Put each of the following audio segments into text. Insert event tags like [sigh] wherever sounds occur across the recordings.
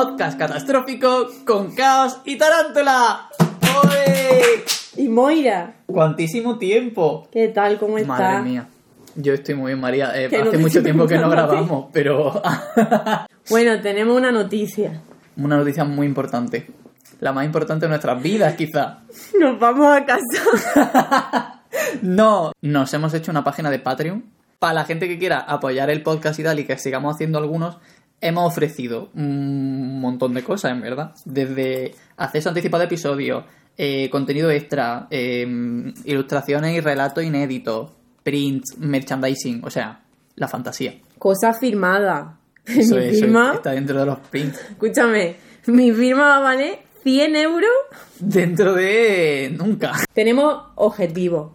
podcast catastrófico con caos y tarántula. ¡Oye! Y Moira, ¡Cuantísimo tiempo! ¿qué tal? ¿Cómo estás? Madre mía. Yo estoy muy bien, María. Eh, no hace mucho tiempo que no grabamos, pero [laughs] Bueno, tenemos una noticia. una noticia muy importante. La más importante de nuestras vidas, quizá. [laughs] Nos vamos a casa. [laughs] No, nos hemos hecho una página de Patreon. Para la gente que quiera apoyar el podcast y tal y que sigamos haciendo algunos, hemos ofrecido un montón de cosas, en verdad. Desde acceso anticipado de episodios, eh, contenido extra, eh, ilustraciones y relatos inéditos, prints, merchandising, o sea, la fantasía. Cosa firmada. Eso [laughs] mi eso firma, está dentro de los prints. escúchame, mi firma va a valer 100 euros. Dentro de nunca. Tenemos objetivos.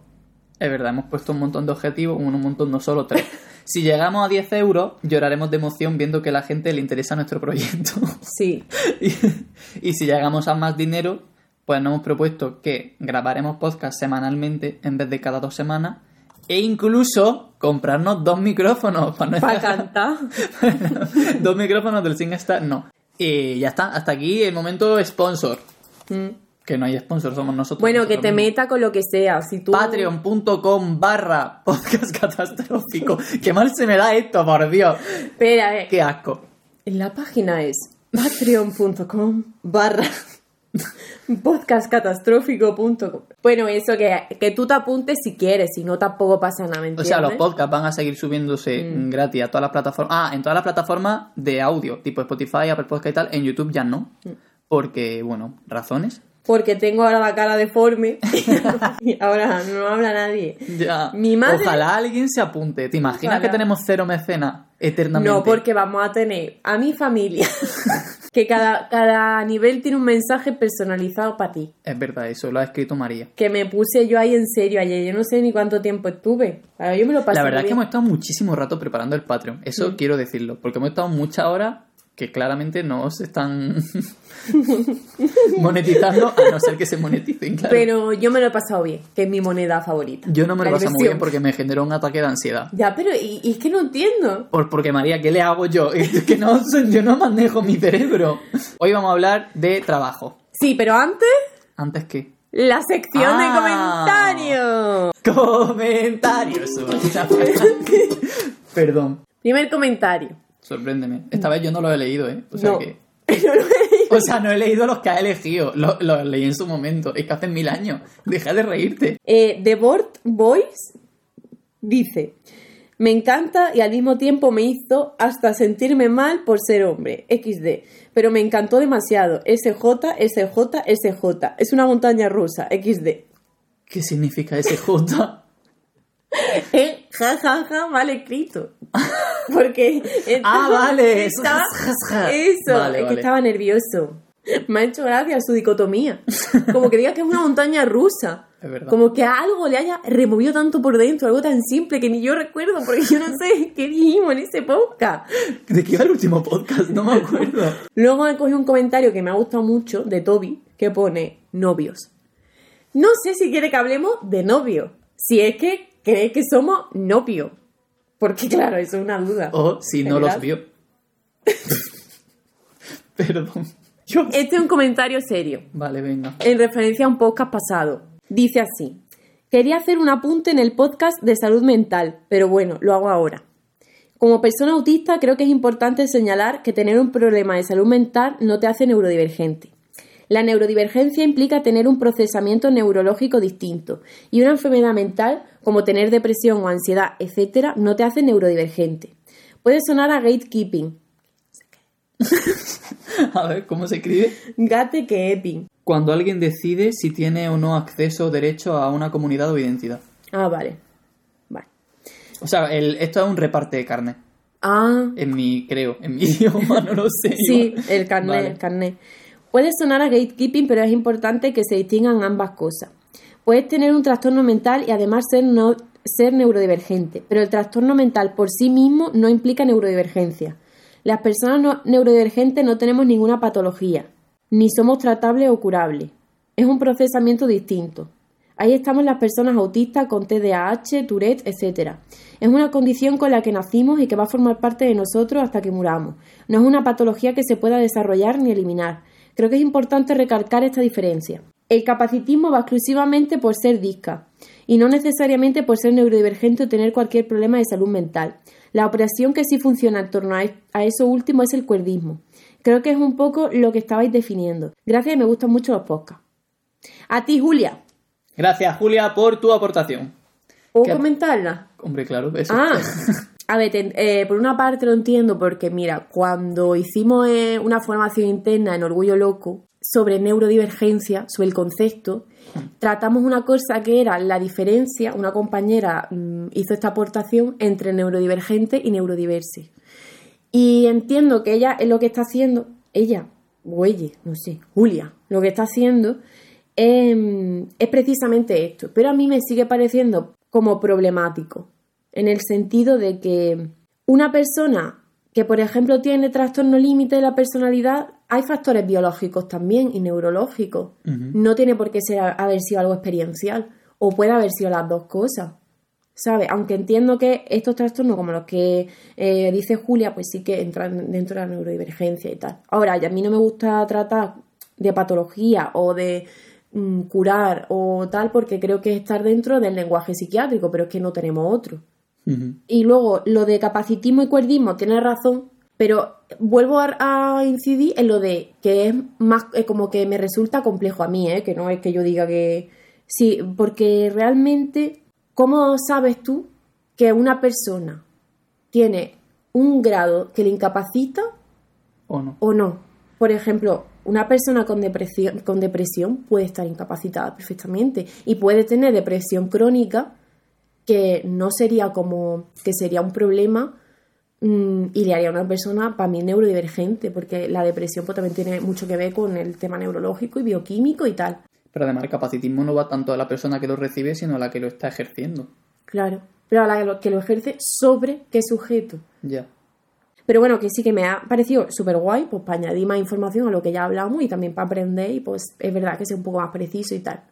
Es verdad, hemos puesto un montón de objetivos, un montón, no solo tres. [laughs] Si llegamos a 10 euros, lloraremos de emoción viendo que a la gente le interesa nuestro proyecto. [laughs] Sí. y, y si llegamos a más dinero, pues nos hemos propuesto que grabaremos podcast semanalmente en vez de cada dos semanas. E incluso comprarnos dos micrófonos para Para cantar. [laughs] dos micrófonos del SingStar, no. Y ya está, hasta aquí el momento sponsor. Mm. Que no hay sponsor, somos nosotros. Bueno, que te mismos. meta con lo que sea. Si tú... Patreon.com barra podcast catastrófico. [laughs] Qué mal se me da esto, por Dios. Espera, eh. Qué asco. La página es patreon.com barra podcastcatastrófico.com Bueno, eso que, que tú te apuntes si quieres, si no tampoco pasa nada, ¿me O sea, los entiendes? podcasts van a seguir subiéndose Mm. gratis a todas las plataformas. Ah, en todas las plataformas de audio, tipo Spotify, Apple Podcast y tal. En YouTube ya no. Mm. Porque, bueno, razones. Porque tengo ahora la cara deforme [laughs] y ahora no habla nadie. Ya. Mi madre- Ojalá alguien se apunte. ¿Te imaginas Ojalá. que tenemos cero mecenas eternamente? No, porque vamos a tener a mi familia, [laughs] que cada, cada nivel tiene un mensaje personalizado para ti. Es verdad, eso lo ha escrito María. Que me puse yo ahí en serio ayer. Yo no sé ni cuánto tiempo estuve. Yo me lo pasé La verdad es que hemos estado muchísimo rato preparando el Patreon. Eso Mm. quiero decirlo. Porque hemos estado muchas horas que claramente no se están [laughs] monetizando, a no ser que se moneticen, claro. Pero yo me lo he pasado bien, que es mi moneda favorita. Yo no me lo La paso muy bien porque me generó un ataque de ansiedad. Ya, pero y, y es que no entiendo. Por, porque María, ¿qué le hago yo? [laughs] Es que no, yo no manejo mi cerebro. Hoy vamos a hablar de trabajo. Sí, pero antes, ¿Antes qué? la sección Ah. de comentarios. Comentarios. [laughs] Perdón, Primer comentario. Sorpréndeme. Esta vez yo no lo he leído, ¿eh? O sea No. que... [laughs] O sea, no he leído los que ha elegido. Los los leí en su momento. Es que hace mil años. Deja de reírte. Eh, The Board Boys dice: Me encanta y al mismo tiempo me hizo hasta sentirme mal por ser hombre. XD. Pero me encantó demasiado. SJ, SJ, SJ. Es una montaña rusa. XD. ¿Qué significa ese J? [laughs] Eh, ja, ja, ja, mal escrito. [laughs] [laughs] Porque. Ah, vale, Estaba- eso, Vale, es vale. que estaba nervioso. Me ha hecho gracia su dicotomía. Como que diga que es una montaña rusa. [laughs] Es verdad. Como que a algo le haya removido tanto por dentro, algo tan simple que ni yo recuerdo, porque yo no sé [laughs] qué dijimos en ese podcast. ¿De qué iba el último podcast? No me acuerdo. Luego me cogí un comentario que me ha gustado mucho de Toby, que pone novios. No sé si quiere que hablemos de novio. Si es que cree que somos novio. Porque claro, eso es una duda. O si no los ¿Verdad? vio. Perdón. Yo... Este es un comentario serio, Vale, venga. en referencia a un podcast pasado. Dice así. Quería hacer un apunte en el podcast de salud mental, pero bueno, lo hago ahora. Como persona autista creo que es importante señalar que tener un problema de salud mental no te hace neurodivergente. La neurodivergencia implica tener un procesamiento neurológico distinto y una enfermedad mental como tener depresión o ansiedad, etc., no te hace neurodivergente. Puede sonar a gatekeeping, [laughs] A ver, ¿cómo se escribe? gatekeeping. Cuando alguien decide si tiene o no acceso o derecho a una comunidad o identidad. Ah, vale. Vale. O sea, el- esto es un reparte de carne. Ah, En mi, creo, en mi [laughs] idioma, no lo sé. Sí, igual. el carnet, Vale. el carnet. Puede sonar a gatekeeping, pero es importante que se distingan ambas cosas. Puedes tener un trastorno mental y además ser, no, ser neurodivergente, pero el trastorno mental por sí mismo no implica neurodivergencia. Las personas neurodivergentes no tenemos ninguna patología, ni somos tratables o curables. Es un procesamiento distinto. Ahí estamos las personas autistas con TDAH, Tourette, etc. Es una condición con la que nacimos y que va a formar parte de nosotros hasta que muramos. No es una patología que se pueda desarrollar ni eliminar. Creo que es importante recalcar esta diferencia. El capacitismo va exclusivamente por ser disca y no necesariamente por ser neurodivergente o tener cualquier problema de salud mental. La operación que sí funciona en torno a eso último es el cuerdismo. Creo que es un poco lo que estabais definiendo. Gracias y me gustan mucho los podcasts. A ti, Julia. Gracias, Julia, por tu aportación. ¿Puedo comentarla? Hombre, claro, eso. Ah, [laughs] a ver, eh, por una parte lo entiendo porque, mira, cuando hicimos eh, una formación interna en Orgullo Loco sobre neurodivergencia, sobre el concepto, tratamos una cosa que era la diferencia, una compañera mm, hizo esta aportación entre neurodivergente y neurodiverse. Y entiendo que ella es lo que está haciendo, ella, o ella, no sé, Julia, lo que está haciendo Em, es precisamente esto. Pero a mí me sigue pareciendo como problemático, en el sentido de que una persona que, por ejemplo, tiene trastorno límite de la personalidad, hay factores biológicos también y neurológicos. No tiene por qué ser, haber sido algo experiencial, o puede haber sido las dos cosas. ¿Sabe? Aunque entiendo que estos trastornos, como los que eh, dice Julia, pues sí que entran dentro de la neurodivergencia y tal. Ahora, a mí no me gusta tratar de patología o de Mm, curar o tal, porque creo que es estar dentro del lenguaje psiquiátrico, pero es que no tenemos otro. Y luego, lo de capacitismo y cuerdismo, tiene razón, pero vuelvo a, incidir en lo de que es más como que me resulta complejo a mí, ¿eh? que no es que yo diga que sí, porque realmente, ¿cómo sabes tú que una persona tiene un grado que le incapacita o no? O no. Por ejemplo, una persona con depresión, con depresión puede estar incapacitada perfectamente y puede tener depresión crónica que no sería como que sería un problema mm, y le haría a una persona para mí neurodivergente porque la depresión pues, también tiene mucho que ver con el tema neurológico y bioquímico y tal. Pero además el capacitismo no va tanto a la persona que lo recibe sino a la que lo está ejerciendo. Claro, pero a la que lo ejerce sobre qué sujeto. Ya. Pero bueno, que sí que me ha parecido súper guay, pues para añadir más información a lo que ya hablamos y también para aprender y pues es verdad que sea un poco más preciso y tal.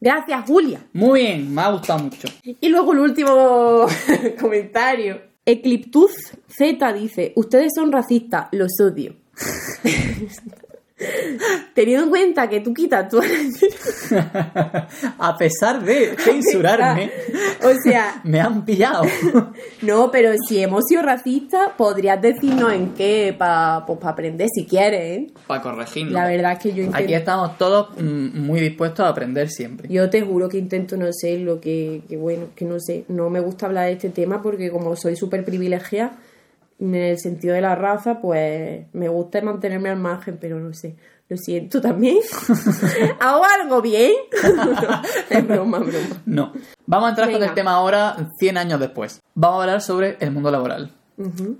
Gracias, Julia. Muy bien, me ha gustado mucho. Y luego el último [laughs] comentario. Ecliptuz Z dice, ustedes son racistas, los odio. [laughs] [laughs] Teniendo en cuenta que tú quitas tu [laughs] A pesar de censurarme. o sea. [laughs] me han pillado. no, pero si hemos sido racistas, podrías decirnos en qué para pues, aprender si quieres. ¿eh? Para corregirnos. La verdad es que yo intento... Aquí estamos todos mm, muy dispuestos a aprender siempre. Yo te juro que intento no sé lo que, que bueno, que no sé. No me gusta hablar de este tema porque como soy súper privilegiada en el sentido de la raza, pues me gusta mantenerme al margen, pero no sé. Lo siento también. [laughs] ¿Hago algo bien? no, [laughs] es broma, broma. No. Vamos a entrar con el tema ahora, 100 años después. Vamos a hablar sobre el mundo laboral.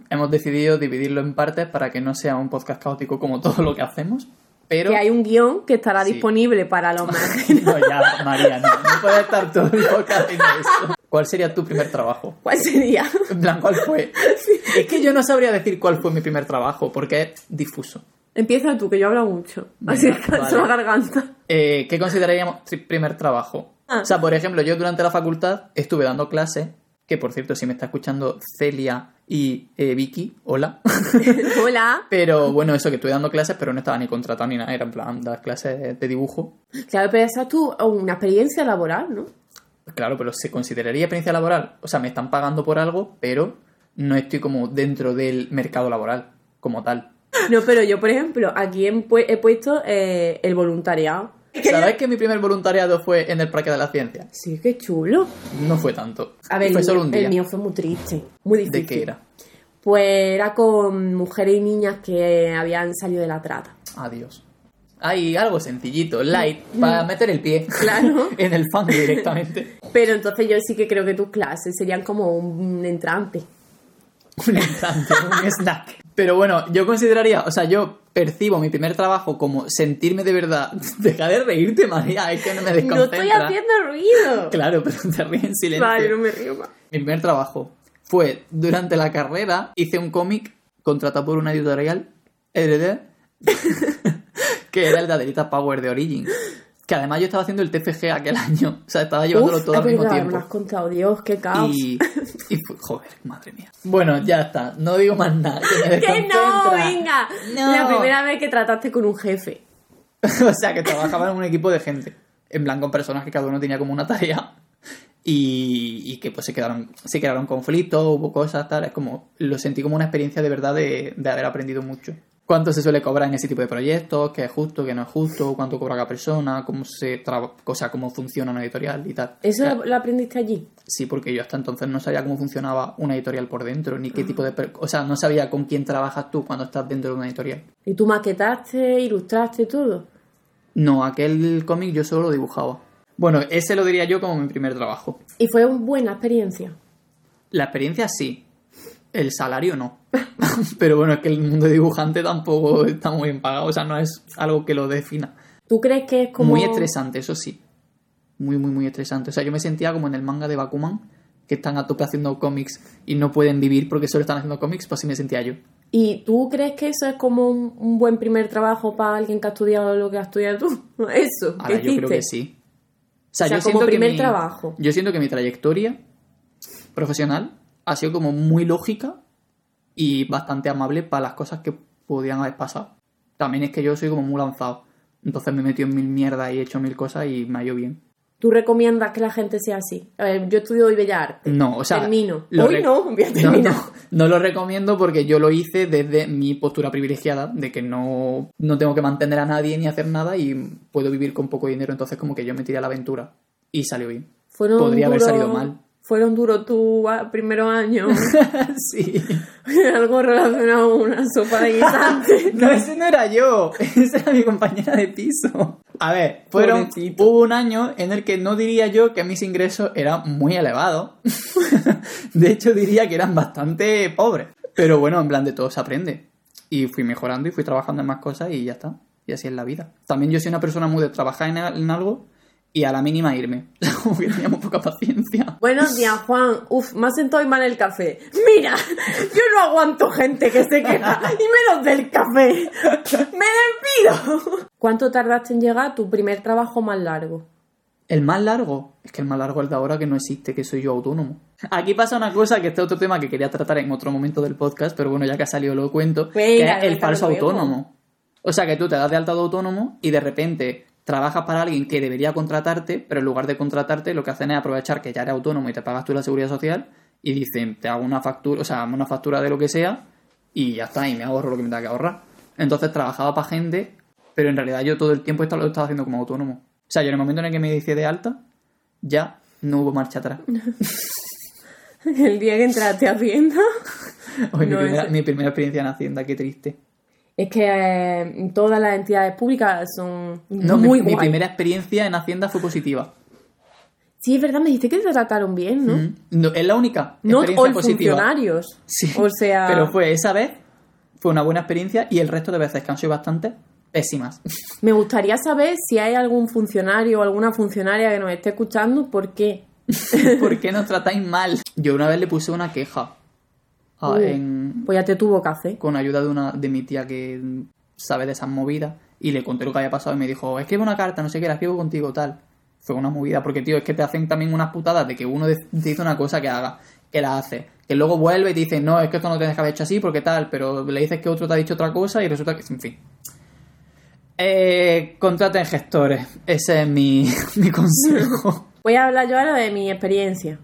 Hemos decidido dividirlo en partes para que no sea un podcast caótico como todo lo que hacemos. Pero... Que hay un guion que estará disponible para los más. [laughs] no, ya, María, no. No puede estar todo el podcast haciendo eso. ¿Cuál sería tu primer trabajo? ¿Cuál sería? En plan, ¿cuál fue? [laughs] Es que yo no sabría decir cuál fue mi primer trabajo, porque es difuso. Empieza tú, que yo hablo mucho. Así es la garganta. Eh, ¿Qué consideraríamos primer trabajo? Ah. O sea, por ejemplo, yo durante la facultad estuve dando clases, que por cierto, si me está escuchando Celia y eh, Vicky, hola. [laughs] hola. pero bueno, eso que estuve dando clases, pero no estaba ni contratado ni nada, era en plan dar clases de dibujo. Claro, pero esa es tú una experiencia laboral, ¿no? Claro, pero se consideraría experiencia laboral. O sea, me están pagando por algo, pero no estoy como dentro del mercado laboral como tal. No, pero yo, por ejemplo, aquí he, puesto eh, el voluntariado. [laughs] ¿Sabes que mi primer voluntariado fue en el Parque de la Ciencia? Sí, qué chulo. No fue tanto. A ver, fue solo un día. el mío fue muy triste, muy difícil. ¿De qué era? Pues era con mujeres y niñas que habían salido de la trata. Adiós. Hay algo sencillito, light, para meter el pie claro. [laughs] en el fan directamente. Pero entonces yo sí que creo que tus clases serían como un entrante. Un entrante, un [laughs] snack. Pero bueno, yo consideraría, o sea, yo percibo mi primer trabajo como sentirme de verdad. [laughs] Deja de reírte, María, es que no me desconcentra. No estoy haciendo ruido. [laughs] Claro, pero te ríes en silencio. Vale, no me río más. Mi primer trabajo fue durante la carrera, hice un cómic contratado por una editorial, [laughs] que era el de Adelita Power de Origin. Que además yo estaba haciendo el TFG aquel [laughs] año. O sea, estaba llevándolo Uf, todo es al mismo verdad, tiempo. me lo has contado, Dios, qué caos. Y, y joder, madre mía. Bueno, ya está. No digo más nada. Que, me [laughs] ¡Que no! ¡Venga! No. La primera vez que trataste con un jefe. [laughs] o sea, que trabajaba en un equipo de gente. En plan, con personas que cada uno tenía como una tarea. Y, y que pues se quedaron, se quedaron conflictos, hubo cosas, tal. Es como, lo sentí como una experiencia de verdad de, de haber aprendido mucho. ¿Cuánto se suele cobrar en ese tipo de proyectos? ¿Qué es justo, qué no es justo? ¿Cuánto cobra cada persona? ¿Cómo se traba, o sea, cómo funciona una editorial y tal? ¿Eso sea, lo, aprendiste allí? Sí, porque yo hasta entonces no sabía cómo funcionaba una editorial por dentro, ni qué tipo de... O sea, no sabía con quién trabajas tú cuando estás dentro de una editorial. ¿Y tú maquetaste, ilustraste todo? No, aquel cómic yo solo lo dibujaba. Bueno, ese lo diría yo como mi primer trabajo. Y fue una buena experiencia. La experiencia sí, el salario no. [laughs] Pero bueno, es que el mundo de dibujante tampoco está muy bien pagado, o sea, no es algo que lo defina. ¿Tú crees que es como... Muy estresante, eso sí. Muy, muy, muy estresante. O sea, yo me sentía como en el manga de Bakuman, que están a tope haciendo cómics y no pueden vivir porque solo están haciendo cómics, pues así me sentía yo. ¿Y tú crees que eso es como un, un buen primer trabajo para alguien que ha estudiado lo que has estudiado tú? [laughs] Eso, ¿qué Ahora yo creo que sí. O sea, O sea, yo como siento que primer mi- trabajo. Yo siento que mi trayectoria profesional ha sido como muy lógica y bastante amable para las cosas que podían haber pasado. También es que yo soy como muy lanzado. Entonces me he metido en mil mierdas y he hecho mil cosas y me ha ido bien. ¿Tú recomiendas que la gente sea así? A ver, yo estudio hoy Bellas Artes. No, o sea. Termino. Hoy no, voy a [laughs] no, no, no lo recomiendo porque yo lo hice desde mi postura privilegiada, de que no, no tengo que mantener a nadie ni hacer nada y puedo vivir con poco dinero. Entonces, como que yo me tiré a la aventura y salió bien. Fueron Podría haber salido mal. Fueron duros tus ah, primeros años. [laughs] sí. [laughs] Algo relacionado con una sopa de guisante. [laughs] No, ese no era yo. Esa era mi compañera de piso. A ver, fueron, Pobrecito. hubo un año en el que no diría yo que mis ingresos eran muy elevados. de hecho, diría que eran bastante pobres. Pero bueno, en plan de todo se aprende. Y fui mejorando y fui trabajando en más cosas y ya está. Y así es la vida. También yo soy una persona muy de trabajar en, en algo y a la mínima irme. [laughs] Como que teníamos poca paciencia. Buenos días, Juan. Uf, me ha sentado mal el café. Mira, yo no aguanto gente que se queja, y menos del café. ¡Me despido! ¿Cuánto tardaste en llegar a tu primer trabajo más largo? El más largo, es que el más largo es el de ahora que no existe, que soy yo autónomo. Aquí pasa una cosa que este otro tema que quería tratar en otro momento del podcast, pero bueno, ya que ha salido lo cuento, que es el falso autónomo. O sea que tú te das de alta de autónomo y de repente trabajas para alguien que debería contratarte, pero en lugar de contratarte lo que hacen es aprovechar que ya eres autónomo y te pagas tú la seguridad social y dicen, te hago una factura, o sea, una factura de lo que sea y ya está, y me ahorro lo que me tenga que ahorrar. Entonces trabajaba para gente, pero en realidad yo todo el tiempo lo estaba haciendo como autónomo. O sea, yo en el momento en el que me hice de alta, ya no hubo marcha atrás. [laughs] El día que entraste a Hacienda. [laughs] Hoy mi, No, primera, mi primera experiencia en Hacienda, qué triste. Es que eh, todas las entidades públicas son No, muy mi, mi primera experiencia en Hacienda fue positiva. Sí, es verdad, me dijiste que te trataron bien, ¿no? Mm. No, es la única No experiencia all positiva. funcionarios. Sí, O sea, pero fue esa vez, fue una buena experiencia y el resto de veces que han sido bastante pésimas. [laughs] me gustaría saber si hay algún funcionario o alguna funcionaria que nos esté escuchando, ¿por qué? [laughs] ¿Por qué nos tratáis mal? Yo una vez le puse una queja a- Uh, en- Pues ya te tuvo que hacer. con ayuda de una de mi tía que sabe de esas movidas y le conté lo que había pasado y me dijo, escribe una carta, no sé qué, la escribo contigo, tal. Fue una movida, porque tío, es que te hacen también unas putadas de que uno te dice una cosa que haga, que la hace, que luego vuelve y te dice, no, es que esto no tienes que haber hecho así porque tal, pero le dices que otro te ha dicho otra cosa y resulta que, en fin. Eh, contraten gestores, ese es mi, [laughs] mi consejo. [laughs] Voy a hablar yo ahora de mi experiencia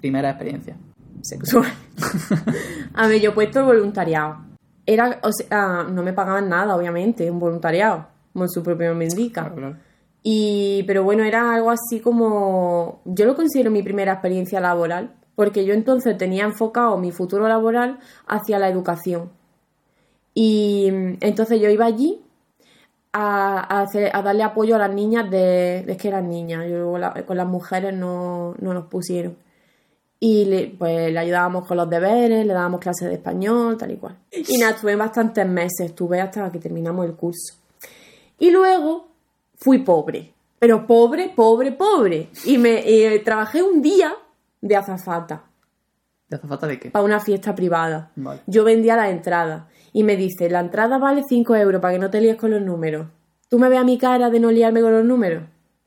Primera experiencia. Sexual. [laughs] a ver, yo he puesto el voluntariado. Era, o sea, no me pagaban nada, obviamente, un voluntariado, como su propio nombre indica. Claro, claro. Y, pero bueno, era algo así como, yo lo considero mi primera experiencia laboral, porque yo entonces tenía enfocado mi futuro laboral hacia la educación. Y entonces yo iba allí a, a hacer- a darle apoyo a las niñas de, es que eran niñas, yo la- con las mujeres no, no nos pusieron. Y le, pues le ayudábamos con los deberes, le dábamos clases de español, tal y cual. Y nada, estuve bastantes meses, estuve hasta que terminamos el curso. Y luego fui pobre, pero pobre, pobre, pobre. Y me y trabajé un día de azafata ¿Te hace falta de qué? para una fiesta privada. Vale. Yo vendía la entrada y me dice, la entrada vale 5 euros para que no te líes con los números. ¿Tú me ves a mi cara de no liarme con los números?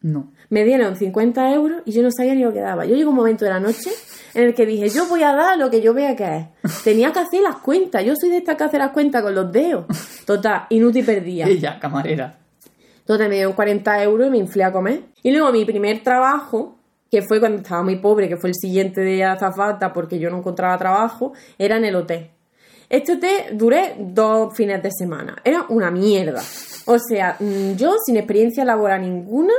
No. Me dieron 50 euros y yo no sabía ni lo que daba. Yo llegó un momento de la noche en el que dije, yo voy a dar lo que yo vea que es. Tenía que hacer las cuentas. Yo soy de esta que hace las cuentas con los dedos. Total, inútil perdía. Ella, [laughs] camarera. Entonces me dieron 40 euros y me inflé a comer. Y luego mi primer trabajo, que fue cuando estaba muy pobre, que fue el siguiente de azafata porque yo no encontraba trabajo, era en el hotel. Este hotel duré dos fines de semana. Era una mierda. O sea, mm, yo sin experiencia laboral ninguna.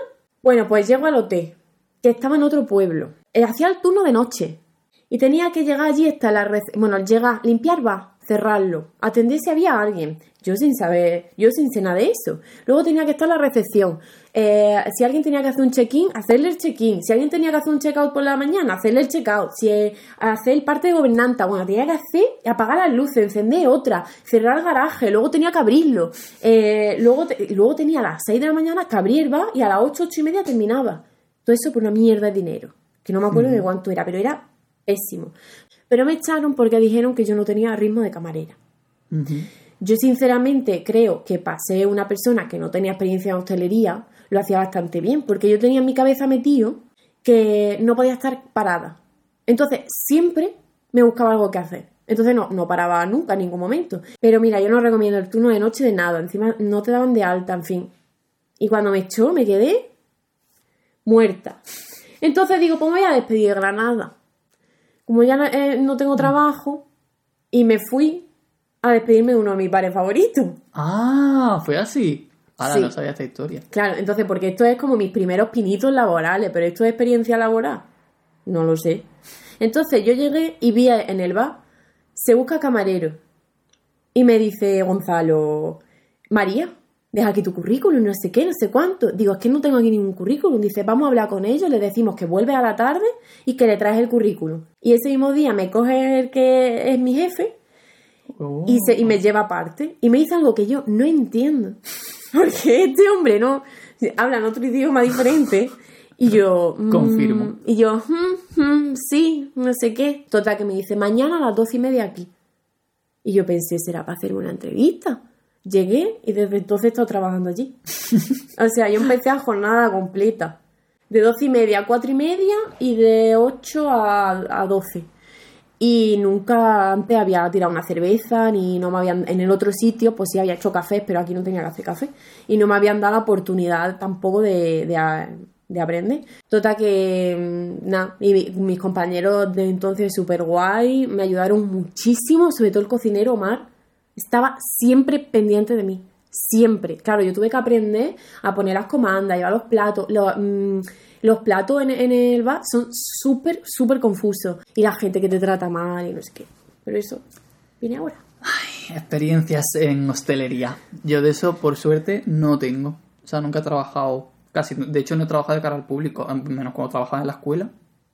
Bueno, pues llego al hotel, que estaba en otro pueblo. Eh, Hacía el turno de noche. Y tenía que llegar allí hasta la... Bueno, llegar, limpiar va, cerrarlo, atender si había alguien. Yo sin saber, yo sin nada de eso. Luego tenía que estar la recepción. Eh, si alguien tenía que hacer un check-in, hacerle el check-in. Si alguien tenía que hacer un check-out por la mañana, hacerle el check-out. Si eh, hacer el parte de gobernanta, bueno, tenía que hacer, apagar las luces, encender otra, cerrar el garaje, luego tenía que abrirlo. Eh, luego, te- luego tenía a las 6 de la mañana que abrir y a las 8, 8 y media terminaba. Todo eso por una mierda de dinero. Que no me acuerdo de cuánto era, pero era pésimo. Pero me echaron porque dijeron que yo no tenía ritmo de camarera. Yo sinceramente creo que pasé una persona que no tenía experiencia en hostelería, lo hacía bastante bien, porque yo tenía en mi cabeza metido que no podía estar parada. Entonces, siempre me buscaba algo que hacer. Entonces no, no paraba nunca en ningún momento. Pero mira, yo no recomiendo el turno de noche de nada. Encima no te daban de alta, en fin. Y cuando me echó, me quedé muerta. Entonces digo, pues me voy a despedir de Granada. Como ya no, eh, no tengo trabajo, y me fui a despedirme de uno de mis pares favoritos. Ah, fue así. Ahora Sí. no sabía esta historia. Claro, entonces, porque esto es como mis primeros pinitos laborales, pero esto es experiencia laboral. No lo sé. Entonces yo llegué y vi en el bar, se busca camarero. Y me dice Gonzalo, María, deja aquí tu currículum, no sé qué, no sé cuánto. Digo, es que no tengo aquí ningún currículum. Dice, vamos a hablar con ellos, le decimos que vuelve a la tarde y que le traes el currículum. Y ese mismo día me coge el que es mi jefe Oh. y, se, y me lleva aparte y me dice algo que yo no entiendo. [laughs] Porque este hombre no habla en otro idioma diferente y yo... mm, Confirmo. Y yo, "Mm, mm, sí, no sé qué. Total, que me dice, mañana a las doce y media aquí. Y yo pensé, será para hacerme una entrevista. Llegué y desde entonces he estado trabajando allí. [laughs] o sea, yo empecé a jornada completa. De doce y media a cuatro y media y de 8 a, a 12. Y nunca antes había tirado una cerveza, ni no me habían. En el otro sitio, pues sí había hecho café, pero aquí no tenía que hacer café. Y no me habían dado la oportunidad tampoco de, de, aprender. Total que. mm, Nada, y mi- mis compañeros de entonces súper guay, me ayudaron muchísimo, sobre todo el cocinero Omar. Estaba siempre pendiente de mí. Siempre. Claro, yo tuve que aprender a poner las comandas, llevar los platos. Los, mm, los platos en, en el bar son súper, súper confusos. Y la gente que te trata mal y no sé qué. Pero eso viene ahora. Experiencias en hostelería. Yo de eso, por suerte, no tengo. O sea, nunca he trabajado casi. De hecho, no he trabajado de cara al público, menos cuando trabajaba en la escuela.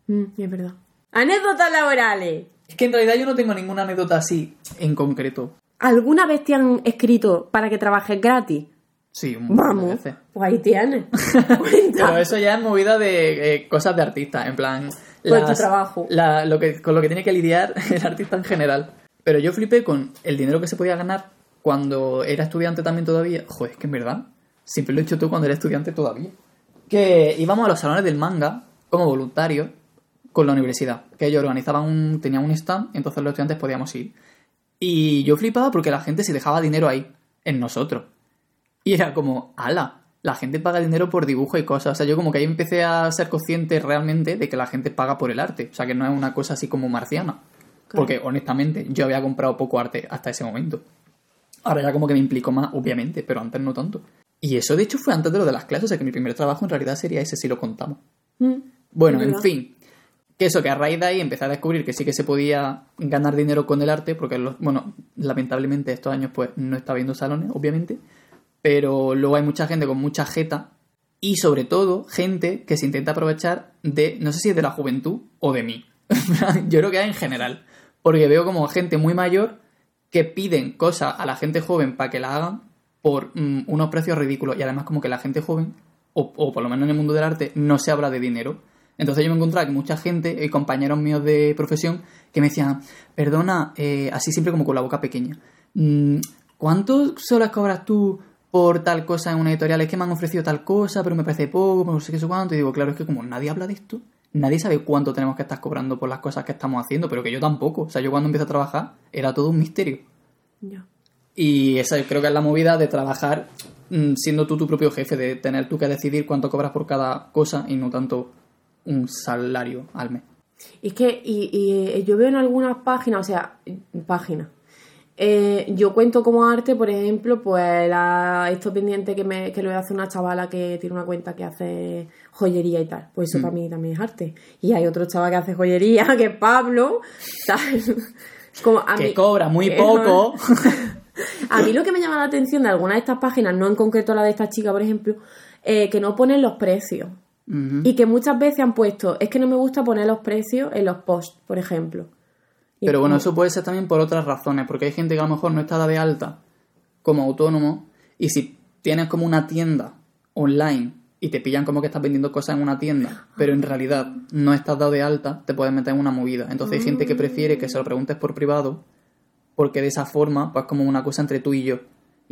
Mm, es verdad. Anécdotas laborales. Es que en realidad yo no tengo ninguna anécdota así en concreto. ¿Alguna vez te han escrito para que trabajes gratis? Sí, un de Vamos. veces. Pues ahí tienes. [laughs] Pero eso ya es movida de eh, cosas de artista, en plan. Tu trabajo. la- lo que, con lo que tiene que lidiar [laughs] el artista en general. Pero yo flipé con el dinero que se podía ganar cuando era estudiante también todavía. Joder, es que en verdad, siempre lo he hecho todo cuando era estudiante todavía. Que íbamos a los salones del manga como voluntarios con la universidad. Que ellos organizaban un, tenían un stand, entonces los estudiantes podíamos ir. Y yo flipaba porque la gente se dejaba dinero ahí, en nosotros. Y era como, ala, la gente paga dinero por dibujo y cosas. O sea, yo como que ahí empecé a ser consciente realmente de que la gente paga por el arte. O sea, que no es una cosa así como marciana. Porque honestamente, yo había comprado poco arte hasta ese momento. Ahora ya como que me implico más, obviamente, pero antes no tanto. Y eso de hecho fue antes de lo de las clases, o sea que mi primer trabajo en realidad sería ese si lo contamos. Mm, Bueno, en fin. Que eso, que a raíz de ahí empecé a descubrir que sí que se podía ganar dinero con el arte, porque, los- bueno, lamentablemente estos años pues no está habiendo salones, obviamente, pero luego hay mucha gente con mucha jeta y sobre todo gente que se intenta aprovechar de, no sé si es de la juventud o de mí. [laughs] Yo creo que es en general, porque veo como gente muy mayor que piden cosas a la gente joven para que la hagan por mm, unos precios ridículos y además como que la gente joven, o, por lo menos en el mundo del arte, no se habla de dinero. Entonces yo me encontraba que mucha gente, eh, compañeros míos de profesión, que me decían, perdona, eh, así siempre como con la boca pequeña, mm, ¿cuánto solas cobras tú por tal cosa en una editorial, es que me han ofrecido tal cosa, pero me parece poco, no sé qué sé cuánto. Y digo, claro, es que como nadie habla de esto, nadie sabe cuánto tenemos que estar cobrando por las cosas que estamos haciendo, pero que yo tampoco. O sea, yo cuando empiezo a trabajar era todo un misterio. Ya. Y esa creo que es la movida de trabajar mm, siendo tú tu propio jefe, de tener tú que decidir cuánto cobras por cada cosa y no tanto un salario al mes. Y es que y, y, eh, yo veo en algunas páginas, o sea, páginas. Eh, yo cuento como arte, por ejemplo, pues la, esto pendiente que, me, que lo hace una chavala que tiene una cuenta que hace joyería y tal. Pues eso Mm. para mí también es arte. Y hay otro chaval que hace joyería, [laughs] que es Pablo. tal. Como a que mí- cobra muy que- poco. A mí lo que me llama la atención de algunas de estas páginas, no en concreto la de esta chica, por ejemplo, eh, que no ponen los precios. Y que muchas veces han puesto, es que no me gusta poner los precios en los posts, por ejemplo. Pero bueno, eso puede ser también por otras razones, porque hay gente que a lo mejor no está dada de alta como autónomo y si tienes como una tienda online y te pillan como que estás vendiendo cosas en una tienda, pero en realidad no estás dado de alta, te puedes meter en una movida. Entonces hay gente que prefiere que se lo preguntes por privado porque de esa forma pues como una cosa entre tú y yo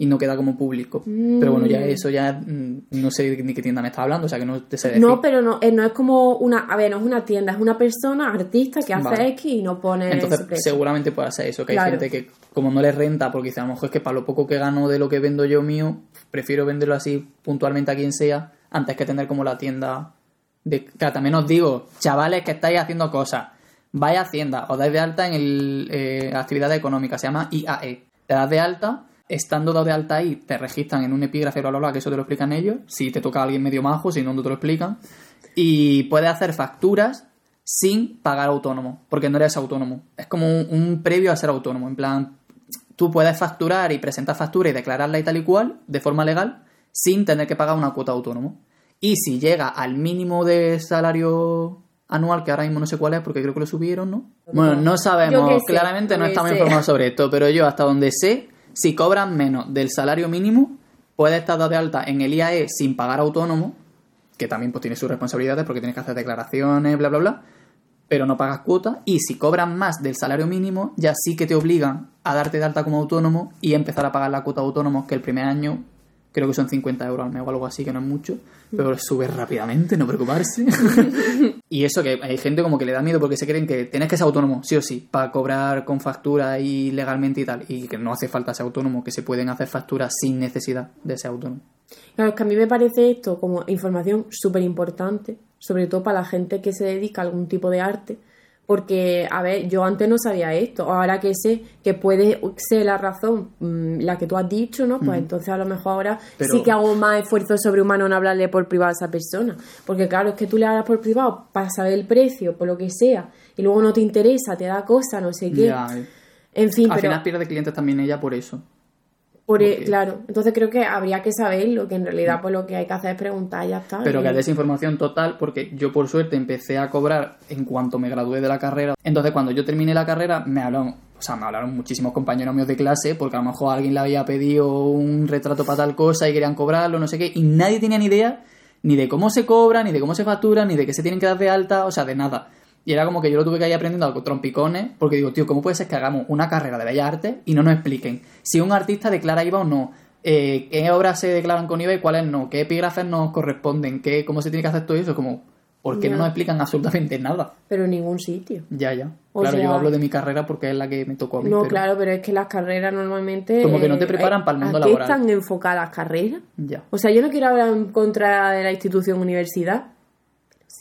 y no queda como público. Pero bueno, ya eso ya mm, no sé ni qué tienda me estás hablando, o sea que no te sé decir. No, pero no, eh, no es como una, a ver, no es una tienda, es una persona, artista, que hace Vale. X y no pone Entonces, seguramente puede ser eso, que hay Claro. gente que como no le renta, porque dice, a lo mejor es que para lo poco que gano de lo que vendo yo mío, prefiero venderlo así puntualmente a quien sea, antes que tener como la tienda de... Que también os digo, chavales que estáis haciendo cosas, vaya a Hacienda, os dais de alta en el, eh, actividad económica, se llama IAE. Te das de alta, estando dado de alta ahí, te registran en un epígrafe, bla, bla, bla, que eso te lo explican ellos, si te toca a alguien medio majo, si no, no te lo explican, y puedes hacer facturas sin pagar autónomo, porque no eres autónomo. Es como un, un previo a ser autónomo. En plan, tú puedes facturar y presentar factura y declararla y tal y cual, de forma legal, sin tener que pagar una cuota autónomo. Y si llega al mínimo de salario anual, que ahora mismo no sé cuál es, porque creo que lo subieron, ¿no? Bueno, no sabemos, claramente no estamos informados sobre esto, pero yo hasta donde sé, si cobran menos del salario mínimo, puedes estar de alta en el IAE sin pagar autónomo, que también pues tiene sus responsabilidades porque tienes que hacer declaraciones, bla, bla, bla, pero no pagas cuota. Y si cobran más del salario mínimo, ya sí que te obligan a darte de alta como autónomo y empezar a pagar la cuota autónomo, que el primer año creo que son 50 euros al mes o algo así, que no es mucho, pero sube rápidamente, no preocuparse. [laughs] y eso que hay gente como que le da miedo porque se creen que tienes que ser autónomo, sí o sí, para cobrar con factura y legalmente y tal, y que no hace falta ser autónomo, que se pueden hacer facturas sin necesidad de ser autónomo. Claro, es que a mí me parece esto como información súper importante, sobre todo para la gente que se dedica a algún tipo de arte, porque, a ver, yo antes no sabía esto, ahora que sé que puede ser la razón mm, la que tú has dicho, ¿no? Pues entonces a lo mejor ahora Pero- sí que hago más esfuerzo sobrehumano en hablarle por privado a esa persona, porque claro, es que tú le hablas por privado para saber el precio, por lo que sea, y luego no te interesa, te da cosa, no sé qué. Ya, eh. En fin, Al pero... final pierde clientes también ella por eso. Por, e- Ok. Claro, entonces creo que habría que saberlo, que en realidad pues lo que hay que hacer es preguntar y ya está. Pero y- que es desinformación total porque yo por suerte empecé a cobrar en cuanto me gradué de la carrera. Entonces cuando yo terminé la carrera me hablaron, o sea, me hablaron muchísimos compañeros míos de clase porque a lo mejor alguien le había pedido un retrato para tal cosa y querían cobrarlo, no sé qué, y nadie tenía ni idea ni de cómo se cobra, ni de cómo se factura, ni de que se tienen que dar de alta, o sea, de nada. Y era como que yo lo tuve que ir aprendiendo algo trompicones, porque digo, tío, ¿cómo puede ser que hagamos una carrera de bellas artes y no nos expliquen si un artista declara IVA o no? Eh, ¿Qué obras se declaran con IVA y cuáles no? ¿Qué epígrafes nos corresponden? ¿Qué, ¿Cómo se tiene que hacer todo eso? Como, ¿por qué no nos explican absolutamente nada? Pero en ningún sitio. Ya, ya. O claro, yo hablo de mi carrera porque es la que me tocó a mí. No, pero- claro, pero es que las carreras normalmente... Como que no te eh, preparan para el mundo ¿a qué laboral. están enfocadas carreras? Ya, O sea, yo no quiero hablar en contra de la institución universidad.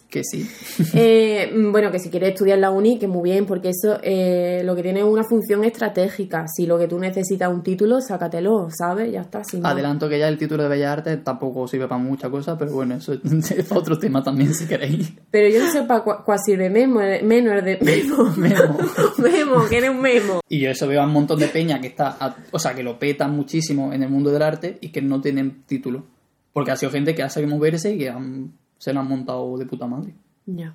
Que sí. [laughs] Eh, bueno, que si quieres estudiar la uni, que muy bien, porque eso eh, lo que tiene es una función estratégica. Si lo que tú necesitas es un título, sácatelo, ¿sabes? Ya está. sin. Adelanto que ya el título de Bellas Artes tampoco sirve para muchas cosas, pero bueno, eso es [laughs] otro tema también si queréis. Pero yo no sé para cuál sirve Memo, menos el de Memo. [laughs] Memo. Memo, que eres un Memo. Y yo eso veo a un montón de peña que está, a- o sea, que lo petan muchísimo en el mundo del arte y que no tienen título. Porque ha sido gente que ha sabido moverse y que han- se lo han montado de puta madre. Ya.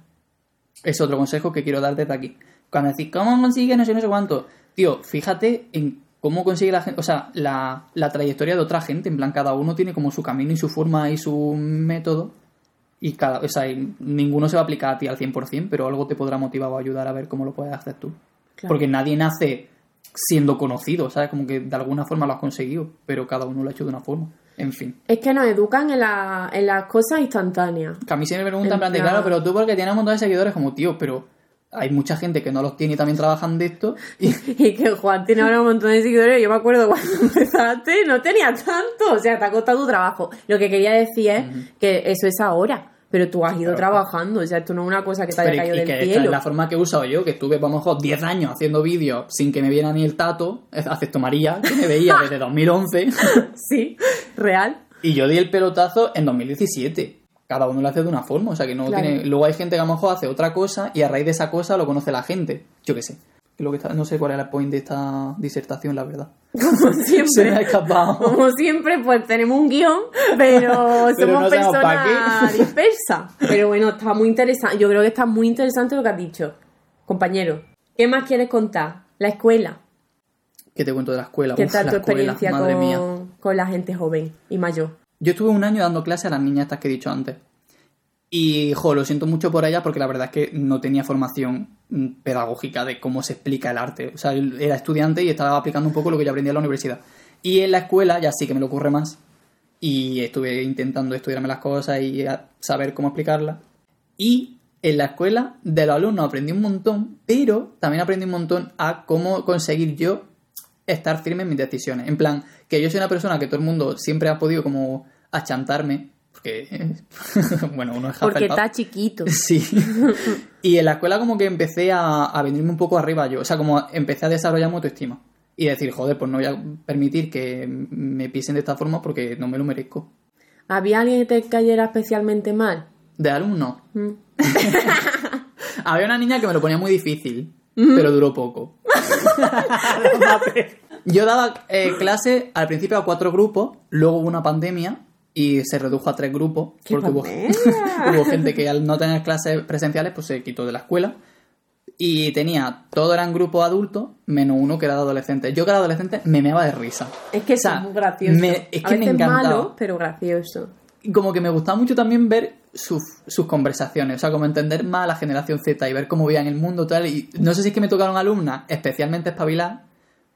Es otro consejo que quiero dar desde aquí. Cuando decís, ¿cómo consigue no sé, no sé cuánto? Tío, fíjate en cómo consigue la gente, o sea, la, la trayectoria de otra gente. En plan, cada uno tiene como su camino y su forma y su método. Y cada, o sea, y ninguno se va a aplicar a ti al 100%, pero algo te podrá motivar o ayudar a ver cómo lo puedes hacer tú. Claro. Porque nadie nace siendo conocido, ¿sabes? Como que de alguna forma lo has conseguido, pero cada uno lo ha hecho de una forma. En fin. Es que nos educan en, la- en las cosas instantáneas. Que a mí se me preguntan, en plan de, claro, pero tú porque tienes un montón de seguidores, como, tío, pero hay mucha gente que no los tiene y también trabajan de esto. Y, [laughs] Y que Juan tiene ahora un montón de seguidores. Yo me acuerdo cuando [laughs] empezaste, no tenía tanto. O sea, te ha costado tu trabajo. Lo que quería decir es que eso es ahora. Pero tú has ido trabajando. O sea, esto no es una cosa que te haya y- caído y del que cielo. es la forma que he usado yo, que estuve, vamos, mejor 10 años haciendo vídeos sin que me viera ni el tato, excepto María, que me veía [laughs] desde 2011, [laughs] Sí, real. y yo di el pelotazo en 2017. Cada uno lo hace de una forma, o sea que no Claro. tiene. Luego hay gente que a lo mejor hace otra cosa y a raíz de esa cosa lo conoce la gente. Yo qué sé. Lo que está- no sé cuál era el point de esta disertación, la verdad. Como [laughs] Se me ha siempre. escapado. Como siempre, pues tenemos un guion, pero [laughs] somos no personas [laughs] dispersas. Pero bueno, está muy interesante. Yo creo que está muy interesante lo que has dicho. Compañero, ¿qué más quieres contar? La escuela. ¿Qué te cuento de la escuela? ¿Qué Uf, tal tu escuela, experiencia con, con la gente joven y mayor? Yo estuve un año dando clase a las niñas estas que he dicho antes. Y, jo, lo siento mucho por ellas porque la verdad es que no tenía formación mm, pedagógica de cómo se explica el arte. O sea, era estudiante y estaba aplicando un poco lo que yo aprendí en la universidad. Y en la escuela ya sí que me lo ocurre más. Y estuve intentando estudiarme las cosas y saber cómo explicarlas. Y en la escuela de los alumnos aprendí un montón, pero también aprendí un montón a cómo conseguir yo estar firme en mis decisiones. En plan, que yo soy una persona que todo el mundo siempre ha podido como achantarme, porque, [laughs] bueno, uno es Porque está chiquito. [laughs] Sí. y en la escuela como que empecé a, a venirme un poco arriba yo. O sea, como empecé a desarrollar mi autoestima. Y decir, joder, pues no voy a permitir que me pisen de esta forma porque no me lo merezco. ¿Había alguien que te cayera especialmente mal? De alumno. Mm. [laughs] Había una niña que me lo ponía muy difícil, pero duró poco. Yo daba eh, clase al principio a cuatro grupos, luego hubo una pandemia y se redujo a tres grupos, ¡Qué porque [laughs] hubo, gente que al no tener clases presenciales pues se quitó de la escuela. Y tenía, todo eran grupos adultos, menos uno que era de adolescentes. Yo que era adolescente me meaba de risa. Es que O sea, es muy gracioso. me- es a que me veces encantaba. malo, pero gracioso. Y como que me gustaba mucho también ver sus, sus conversaciones, o sea, como entender más a la generación Z y ver cómo veían el mundo tal. Y no sé si es que me tocaron alumnas especialmente espabiladas,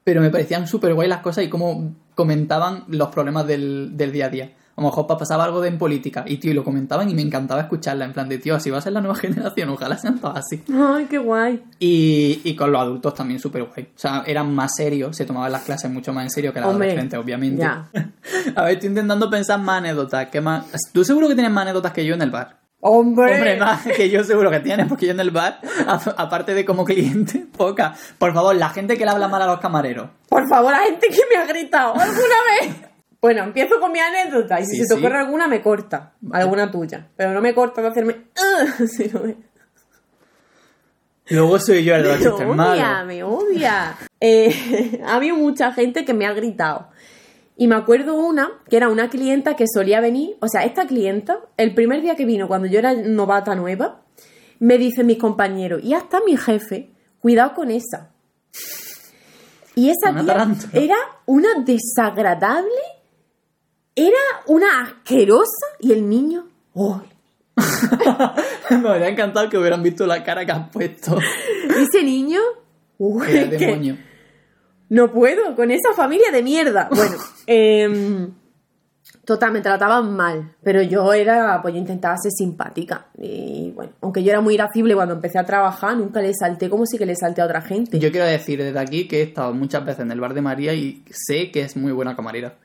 pero me parecían súper guay las cosas y cómo comentaban los problemas del, del día a día. A lo mejor pa- pasaba algo de en política y tío, y lo comentaban y me encantaba escucharla, en plan de tío, así va a ser la nueva [laughs] generación, ojalá sean todas así. Ay, qué guay. Y, y con los adultos también súper guay. O sea, eran más serios, se tomaban las clases mucho más en serio que las Hombre, adolescentes, obviamente. ya. [laughs] A ver, estoy intentando pensar más anécdotas. ¿Qué más? ¿Tú seguro que tienes más anécdotas que yo en el bar? ¡Hombre! Hombre, más que yo seguro que tienes, porque yo en el bar, [laughs] aparte de como cliente, poca. Por favor, la gente que le habla mal a los camareros. Por favor, la gente que me ha gritado alguna vez. Bueno, empiezo con mi anécdota y si Sí, se te sí. ocurre alguna, me corta. Alguna tuya. Pero no me corta de hacerme. "Ah", [laughs] sino de- Luego soy yo el de Me odia, me odia. Eh, [laughs] ha habido mucha gente que me ha gritado. Y me acuerdo una, que era una clienta que solía venir. O sea, esta clienta, el primer día que vino, cuando yo era novata nueva, me dicen mis compañeros, y hasta mi jefe, cuidado con esa. Y esa Una tía tarántula. era una desagradable, era una asquerosa, y el niño, ¡oh! Me habría encantado que hubieran visto la cara que has puesto. [laughs] Ese niño, uy, Era que- demonio. No puedo con esa familia de mierda. Bueno, [laughs] em, total, me trataban mal, pero yo era, pues yo intentaba ser simpática. Y bueno, aunque yo era muy irascible cuando empecé a trabajar, nunca le salté como si que le salté a otra gente. Yo quiero decir desde aquí que he estado muchas veces en el bar de María y sé que es muy buena camarera.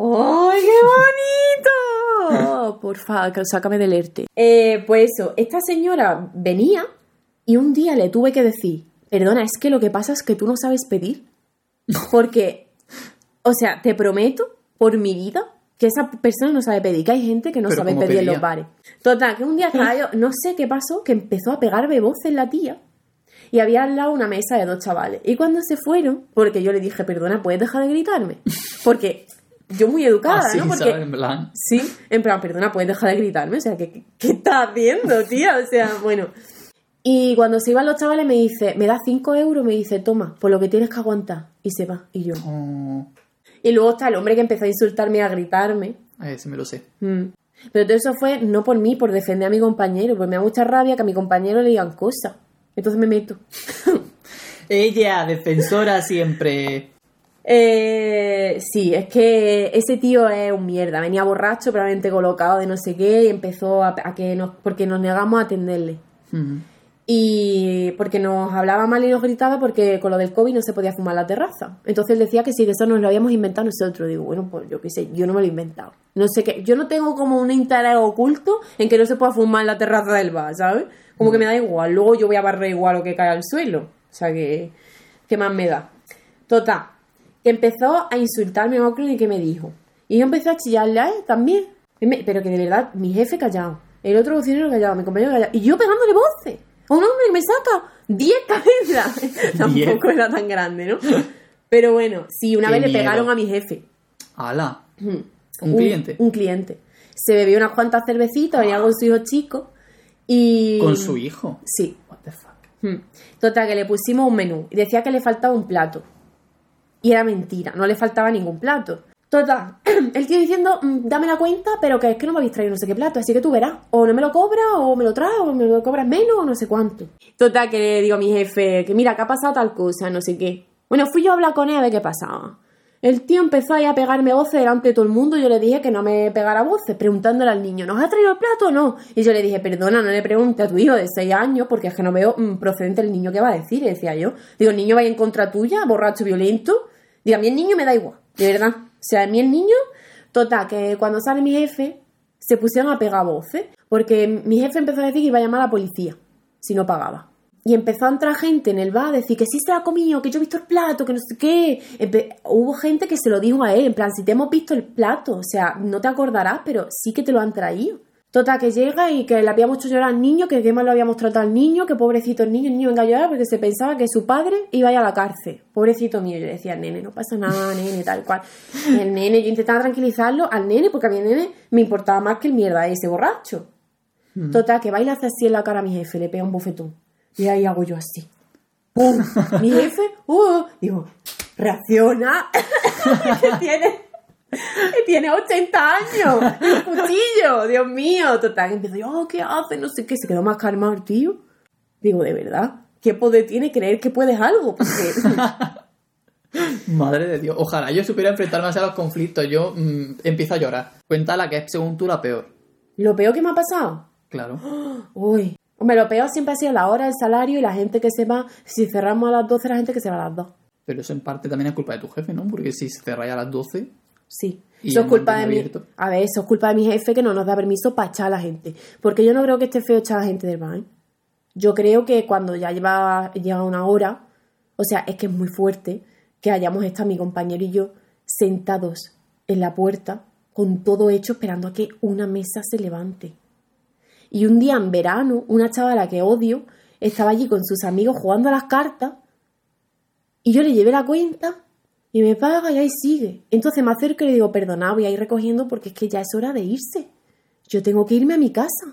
¡Ay, qué bonito! Por favor, sácame del ERTE. Eh, pues eso, esta señora venía y un día le tuve que decir, perdona, es que lo que pasa es que tú no sabes pedir. [laughs] Porque, o sea, te prometo, por mi vida, que esa persona no sabe pedir, que hay gente que no sabe ¿cómo pedir en los bares. Total, que un día estaba yo, no sé qué pasó, que empezó a pegarme voces la tía. Y había al lado una mesa de dos chavales. Y cuando se fueron, porque yo le dije, perdona, ¿puedes dejar de gritarme? Porque yo muy educada, Así, ¿no? Porque ¿sabes? En plan. Sí, en plan, perdona, puedes dejar de gritarme. O sea, ¿qué, qué, estás haciendo, tía? O sea, bueno. Y cuando se iban los chavales me dice, me da 5 euros, me dice, toma, por lo que tienes que aguantar. Y se va. Y yo. Oh, Y luego está el hombre que empezó a insultarme y a gritarme. ese me lo sé. Mm. Pero todo eso fue no por mí, por defender a mi compañero. Pues me da mucha rabia que a mi compañero le digan cosas. Entonces me meto. [laughs] Ella, defensora siempre. Eh, sí, es que ese tío es un mierda. Venía borracho, probablemente colocado de no sé qué, y empezó a, a que nos. porque nos negamos a atenderle. Ujú. Y porque nos hablaba mal y nos gritaba porque con lo del COVID no se podía fumar la terraza. Entonces él decía que sí, que eso nos lo habíamos inventado nosotros. Digo, bueno, pues yo qué sé, yo no me lo he inventado. No sé qué, yo no tengo como un interés oculto en que no se pueda fumar en la terraza del bar, ¿sabes? Como que me da igual, luego yo voy a barrer igual lo que cae al suelo. O sea que, ¿qué más me da? Total, que empezó a insultarme, no creo ni qué me dijo. Y yo empecé a chillarle a él también. Y me- Pero que de verdad, mi jefe callado, el otro cocinero callado, mi compañero callado, y yo pegándole voces. A un hombre que me saca 10 cabezas. [laughs] [laughs] Tampoco era tan grande, ¿no? Pero bueno, sí, una Qué vez le pegaron a mi jefe. ¡Hala! ¿Un cliente? Un cliente. Se bebió unas cuantas cervecitas, venía con su hijo chico. Y. Con su hijo. Sí. What the fuck. Total, que le pusimos un menú y decía que le faltaba un plato. Y era mentira, no le faltaba ningún plato. Total, [clears throat] el tío diciendo, "Mm, dame la cuenta, pero que es que no me habéis traído no sé qué plato, así que tú verás, o no me lo cobras, o me lo traes, o me lo cobras menos, o no sé cuánto. Total, que le digo a mi jefe, que mira, que ha pasado tal cosa, no sé qué. Bueno, fui yo a hablar con él a ver qué pasaba. El tío empezó ahí a pegarme voces delante de todo el mundo. Yo le dije que no me pegara voces, preguntándole al niño, ¿nos ha traído el plato o no? Y yo le dije, perdona, no le pregunte a tu hijo de 6 años, porque es que no veo mm, procedente el niño que va a decir, decía yo. Digo, el niño va en contra tuya, borracho, violento. Digo, a mí el niño me da igual, de verdad. O sea, a mí el niño, total, que cuando sale mi jefe, se pusieron a pegar voces, porque mi jefe empezó a decir que iba a llamar a la policía si no pagaba. Y empezó a entrar gente en el bar a decir que sí se la ha comido, que yo he visto el plato, que no sé qué. Empe- Hubo gente que se lo dijo a él, en plan, si te hemos visto el plato, o sea, no te acordarás, pero sí que te lo han traído. Total, que llega y que le habíamos hecho llorar al niño, que qué mal lo habíamos tratado al niño, que pobrecito el niño, el niño venga a llorar porque se pensaba que su padre iba a ir a la cárcel. Pobrecito mío, yo le decía al nene, no pasa nada, nene, tal cual. Y el nene, yo intentaba tranquilizarlo al nene, porque a el nene me importaba más que el mierda ese borracho. Total, que baila hace así en la cara a mi jefe, le pega un bofetón. Y ahí hago yo así. ¡Pum! Mi jefe, ¡uh! Digo, reacciona. [laughs] que tiene, que tiene 80 años. Un cuchillo, Dios mío. Total, empiezo yo, oh, ¿qué hace? No sé qué. Se quedó más calmado el tío. Digo, de verdad, ¿qué poder tiene creer que puedes algo? Porque [laughs] Madre de Dios. Ojalá yo supiera enfrentarme a los conflictos. Yo mm, empiezo a llorar. Cuéntala que es según tú la peor. lo peor que me ha pasado. Claro. [gasps] Uy. Hombre, lo peor siempre ha sido la hora, el salario y la gente que se va. Si cerramos a las 12, la gente que se va a las 2. Pero eso en parte también es culpa de tu jefe, ¿no? Porque si cerráis a las 12, Sí. Eso es culpa de mi. A ver, eso es culpa de mi jefe que no nos da permiso para echar a la gente. Porque yo no creo que esté feo echar a la gente del bar. ¿eh? Yo creo que cuando ya lleva, llega una hora, o sea, es que es muy fuerte que hayamos estado mi compañero y yo sentados en la puerta con todo hecho esperando a que una mesa se levante. Y un día en verano, una chavala que odio estaba allí con sus amigos jugando a las cartas y yo le llevé la cuenta y me paga y ahí sigue. Entonces me acerco y le digo, perdona, voy a ir recogiendo porque es que ya es hora de irse. Yo tengo que irme a mi casa.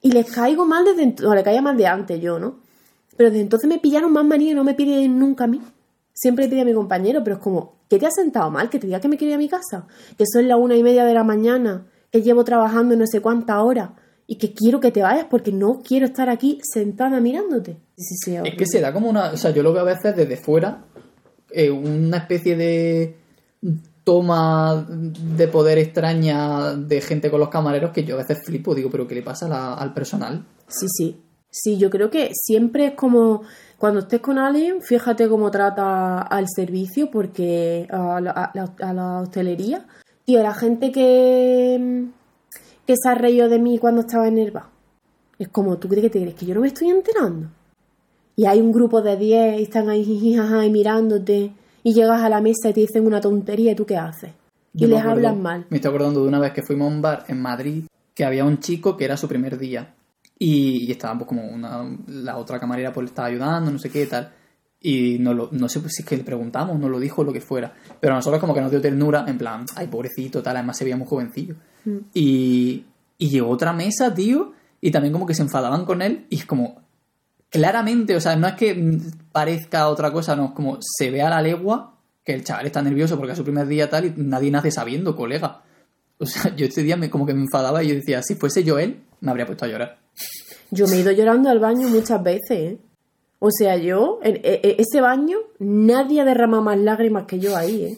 Y les caigo mal desde entonces, no, le caía mal de antes yo, ¿no? Pero desde entonces me pillaron más manía y no me piden nunca a mí. Siempre pide a mi compañero, pero es como, ¿qué te ha sentado mal? Que te diga que me quiero a mi casa. Que son las una y media de la mañana, que llevo trabajando no sé cuántas horas y que quiero que te vayas porque no quiero estar aquí sentada mirándote. Sí, sí, sí, es que se da como una. O sea, yo lo veo a veces desde fuera, eh, una especie de toma de poder extraña de gente con los camareros que yo a veces flipo. Digo, ¿pero qué le pasa la- al personal? Sí, sí. Sí, yo creo que siempre es como cuando estés con alguien, fíjate cómo trata al servicio, porque a la, a la- a la hostelería. Tío, la gente que, que se ha reído de mí cuando estaba en el bar. Es como, ¿tú crees que te crees que yo no me estoy enterando? Y hay un grupo de 10 y están ahí y mirándote. Y llegas a la mesa y te dicen una tontería y tú qué haces. Y Yo les acuerdo- hablas mal. Me estoy acordando de una vez que fuimos a un bar en Madrid que había un chico que era su primer día y, y estaba pues como una, la otra camarera pues le estaba ayudando, no sé qué tal. Y no, lo, no sé pues, si es que le preguntamos, no lo dijo, lo que fuera. Pero a nosotros como que nos dio ternura, en plan, ay, pobrecito, tal, además se veía muy jovencillo. Y, y llegó otra mesa, tío, y también como que se enfadaban con él y es como, claramente, o sea, no es que mm, parezca otra cosa, no, es como se ve a la legua que el chaval está nervioso porque es su primer día tal y nadie nace sabiendo, colega. O sea, [laughs] yo este día me, como que me enfadaba y yo decía, si fuese yo él, me habría puesto a llorar. Yo me he ido llorando al baño muchas veces, ¿eh? O sea, yo, en, e- e- ese baño, nadie ha derramado más lágrimas que yo ahí, ¿eh?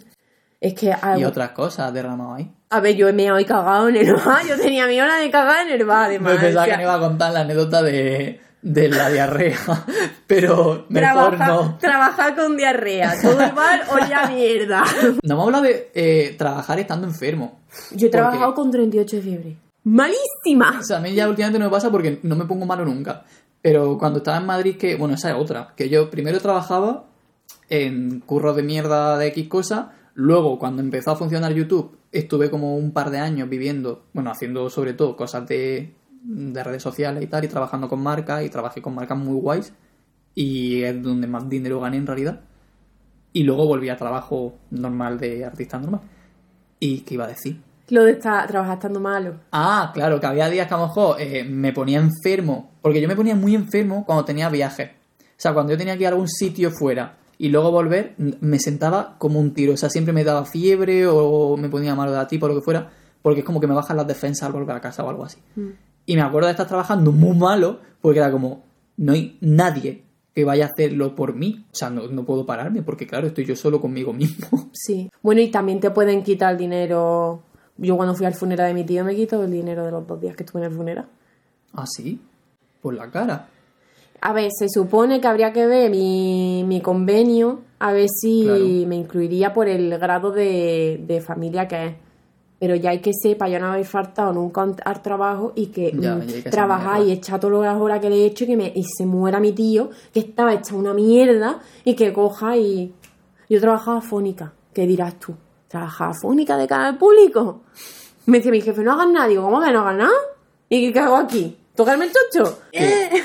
Es que, a, Y otras cosas derramado ahí. a ver, yo me he cagado en el [laughs] bar, yo tenía mi hora de cagar en el bar, Me además. pensaba o sea, que me iba a contar la anécdota de, de la diarrea, [laughs] pero mejor trabajar, no. trabajar con diarrea, todo el bar olía mierda. [laughs] No me habla de eh, trabajar estando enfermo. Yo he ¿Por trabajado con 38 de fiebre. ¡Malísima! O sea, a mí ya últimamente no me pasa porque no me pongo malo nunca. Pero cuando estaba en Madrid, que, bueno, esa es otra, que yo primero trabajaba en curros de mierda de X cosas, luego cuando empezó a funcionar YouTube, estuve como un par de años viviendo, bueno, haciendo sobre todo cosas de, de redes sociales y tal, y trabajando con marcas, y trabajé con marcas muy guays, y es donde más dinero gané en realidad. Y luego volví a trabajo normal de artista normal. ¿Y qué iba a decir? Lo de estar, trabajar estando malo. Ah, claro, que había días que a lo mejor eh, me ponía enfermo, porque yo me ponía muy enfermo cuando tenía viajes. O sea, cuando yo tenía que ir a algún sitio fuera y luego volver, me sentaba como un tiro. O sea, siempre me daba fiebre o me ponía malo de la tipa o lo que fuera, porque es como que me bajan las defensas al volver a casa o algo así. Y me acuerdo de estar trabajando muy malo, porque era como, no hay nadie que vaya a hacerlo por mí. O sea, no, no puedo pararme, porque claro, estoy yo solo conmigo mismo. Sí. Bueno, y también te pueden quitar el dinero. Yo cuando fui al funeral de mi tío me quito el dinero de los dos días que estuve en el funeral. ¿Ah, sí? Por la cara. A ver, se supone que habría que ver mi, mi convenio a ver si Claro. me incluiría por el grado de, de familia que es. Pero ya hay que sepa, yo no haber faltado nunca al- trabajo y que Ya, mm, que ser trabajar y echar todas las horas que le he hecho y que me, y se muera mi tío, que estaba hecha una mierda, y que coja y. Yo trabajaba fónica, ¿qué dirás tú? ¿Trabajaba fónica de cara al público? Me decía mi jefe, no hagas nada, digo, ¿cómo que no hagas nada? ¿Y qué hago aquí? ¿Tocarme el chocho?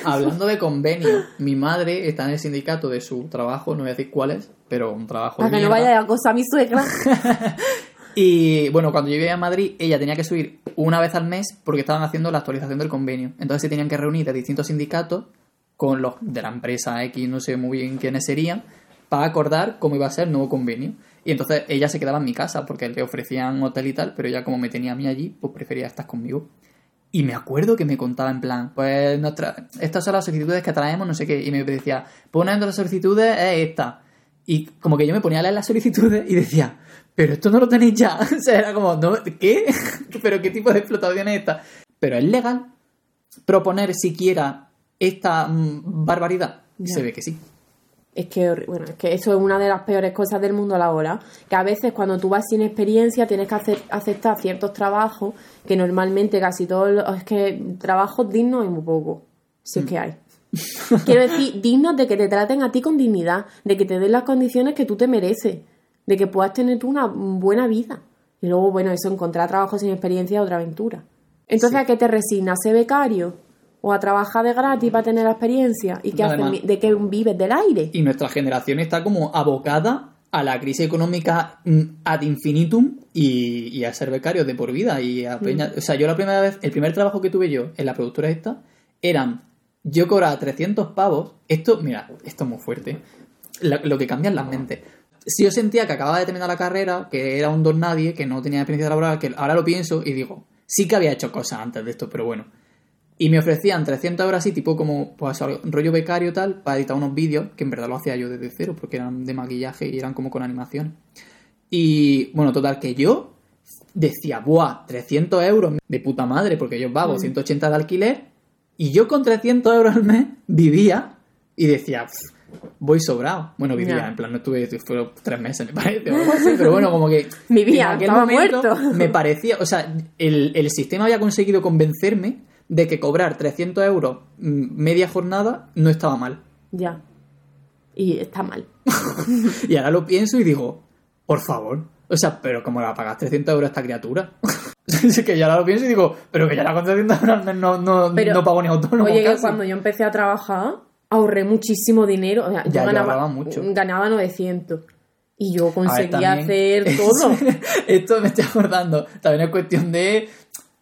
hablando de convenio, mi madre está en el sindicato de su trabajo, no voy a decir cuál es, pero un trabajo Para que no mierda. vaya a acosar a mi suegra. [laughs] Y bueno, cuando yo vivía en Madrid, ella tenía que subir una vez al mes porque estaban haciendo la actualización del convenio. Entonces se tenían que reunir de distintos sindicatos con los de la empresa X, no sé muy bien quiénes serían, para acordar cómo iba a ser el nuevo convenio. Y entonces ella se quedaba en mi casa porque le ofrecían hotel y tal, pero ella como me tenía a mí allí, pues prefería estar conmigo. Y me acuerdo que me contaba en plan, pues nuestra, estas son las solicitudes que traemos, no sé qué. Y me decía, pues una de las solicitudes es esta. Y como que yo me ponía a leer las solicitudes y decía, pero esto no lo tenéis ya. [laughs] o sea, era como, ¿no? ¿qué? [laughs] ¿Pero qué tipo de explotación es esta? Pero es legal proponer siquiera esta mm, barbaridad. Ya. Se ve que sí. Es que, bueno, es que eso es una de las peores cosas del mundo laboral. Que a veces cuando tú vas sin experiencia tienes que hacer- aceptar ciertos trabajos que normalmente casi todos los... Es que trabajos dignos hay muy poco. Si es que hay. [laughs] Quiero decir, dignos de que te traten a ti con dignidad, de que te den las condiciones que tú te mereces, de que puedas tener tú una buena vida. Y luego, bueno, eso, encontrar trabajo sin experiencia es otra aventura. Entonces, Sí. ¿a qué te resignas? ¿Ser becario? ¿O a trabajar de gratis para tener la experiencia? ¿Y qué haces? Además- ¿De qué vives? ¿Del aire? Y nuestra generación está como abocada a la crisis económica mm, ad infinitum y, y a ser becario de por vida. Y a peña- O sea, yo la primera vez, el primer trabajo que tuve yo en la productora esta, eran, yo cobraba 300 pavos. Esto, mira, esto es muy fuerte. La- lo que cambian las mentes. Si yo sentía que acababa de terminar la carrera, que era un don nadie, que no tenía experiencia laboral, que ahora lo pienso y digo, sí que había hecho cosas antes de esto, pero bueno. Y me ofrecían 300 euros así, tipo como pues, rollo becario tal, para editar unos vídeos, que en verdad lo hacía yo desde cero, porque eran de maquillaje y eran como con animación. Y bueno, total, que yo decía, buah, 300 euros de puta madre, porque yo pago 180 de alquiler, y yo con 300 euros al mes vivía y decía, "Pff, voy sobrado. Bueno, vivía, en plan, no estuve, fueron tres meses, me parece, o algo así, pero bueno, como que. [laughs] Vivía, en aquel estaba momento muerto. Me parecía, o sea, el, el sistema había conseguido convencerme de que cobrar 300 euros mm, media jornada no estaba mal. Ya. Y está mal. [laughs] Y ahora lo pienso y digo, por favor. O sea, pero como la pagas 300 euros a esta criatura. [laughs] es que ya ahora lo pienso y digo, pero que ya la con 300 euros no, no, Pero, no pago ni autónomo. Oye, que casi. cuando yo empecé a trabajar, ahorré muchísimo dinero. O sea, yo Ya, yo ganaba, mucho. ganaba 900. Y yo ver, conseguía también- hacer [laughs] todo. Esto me estoy acordando. También es cuestión de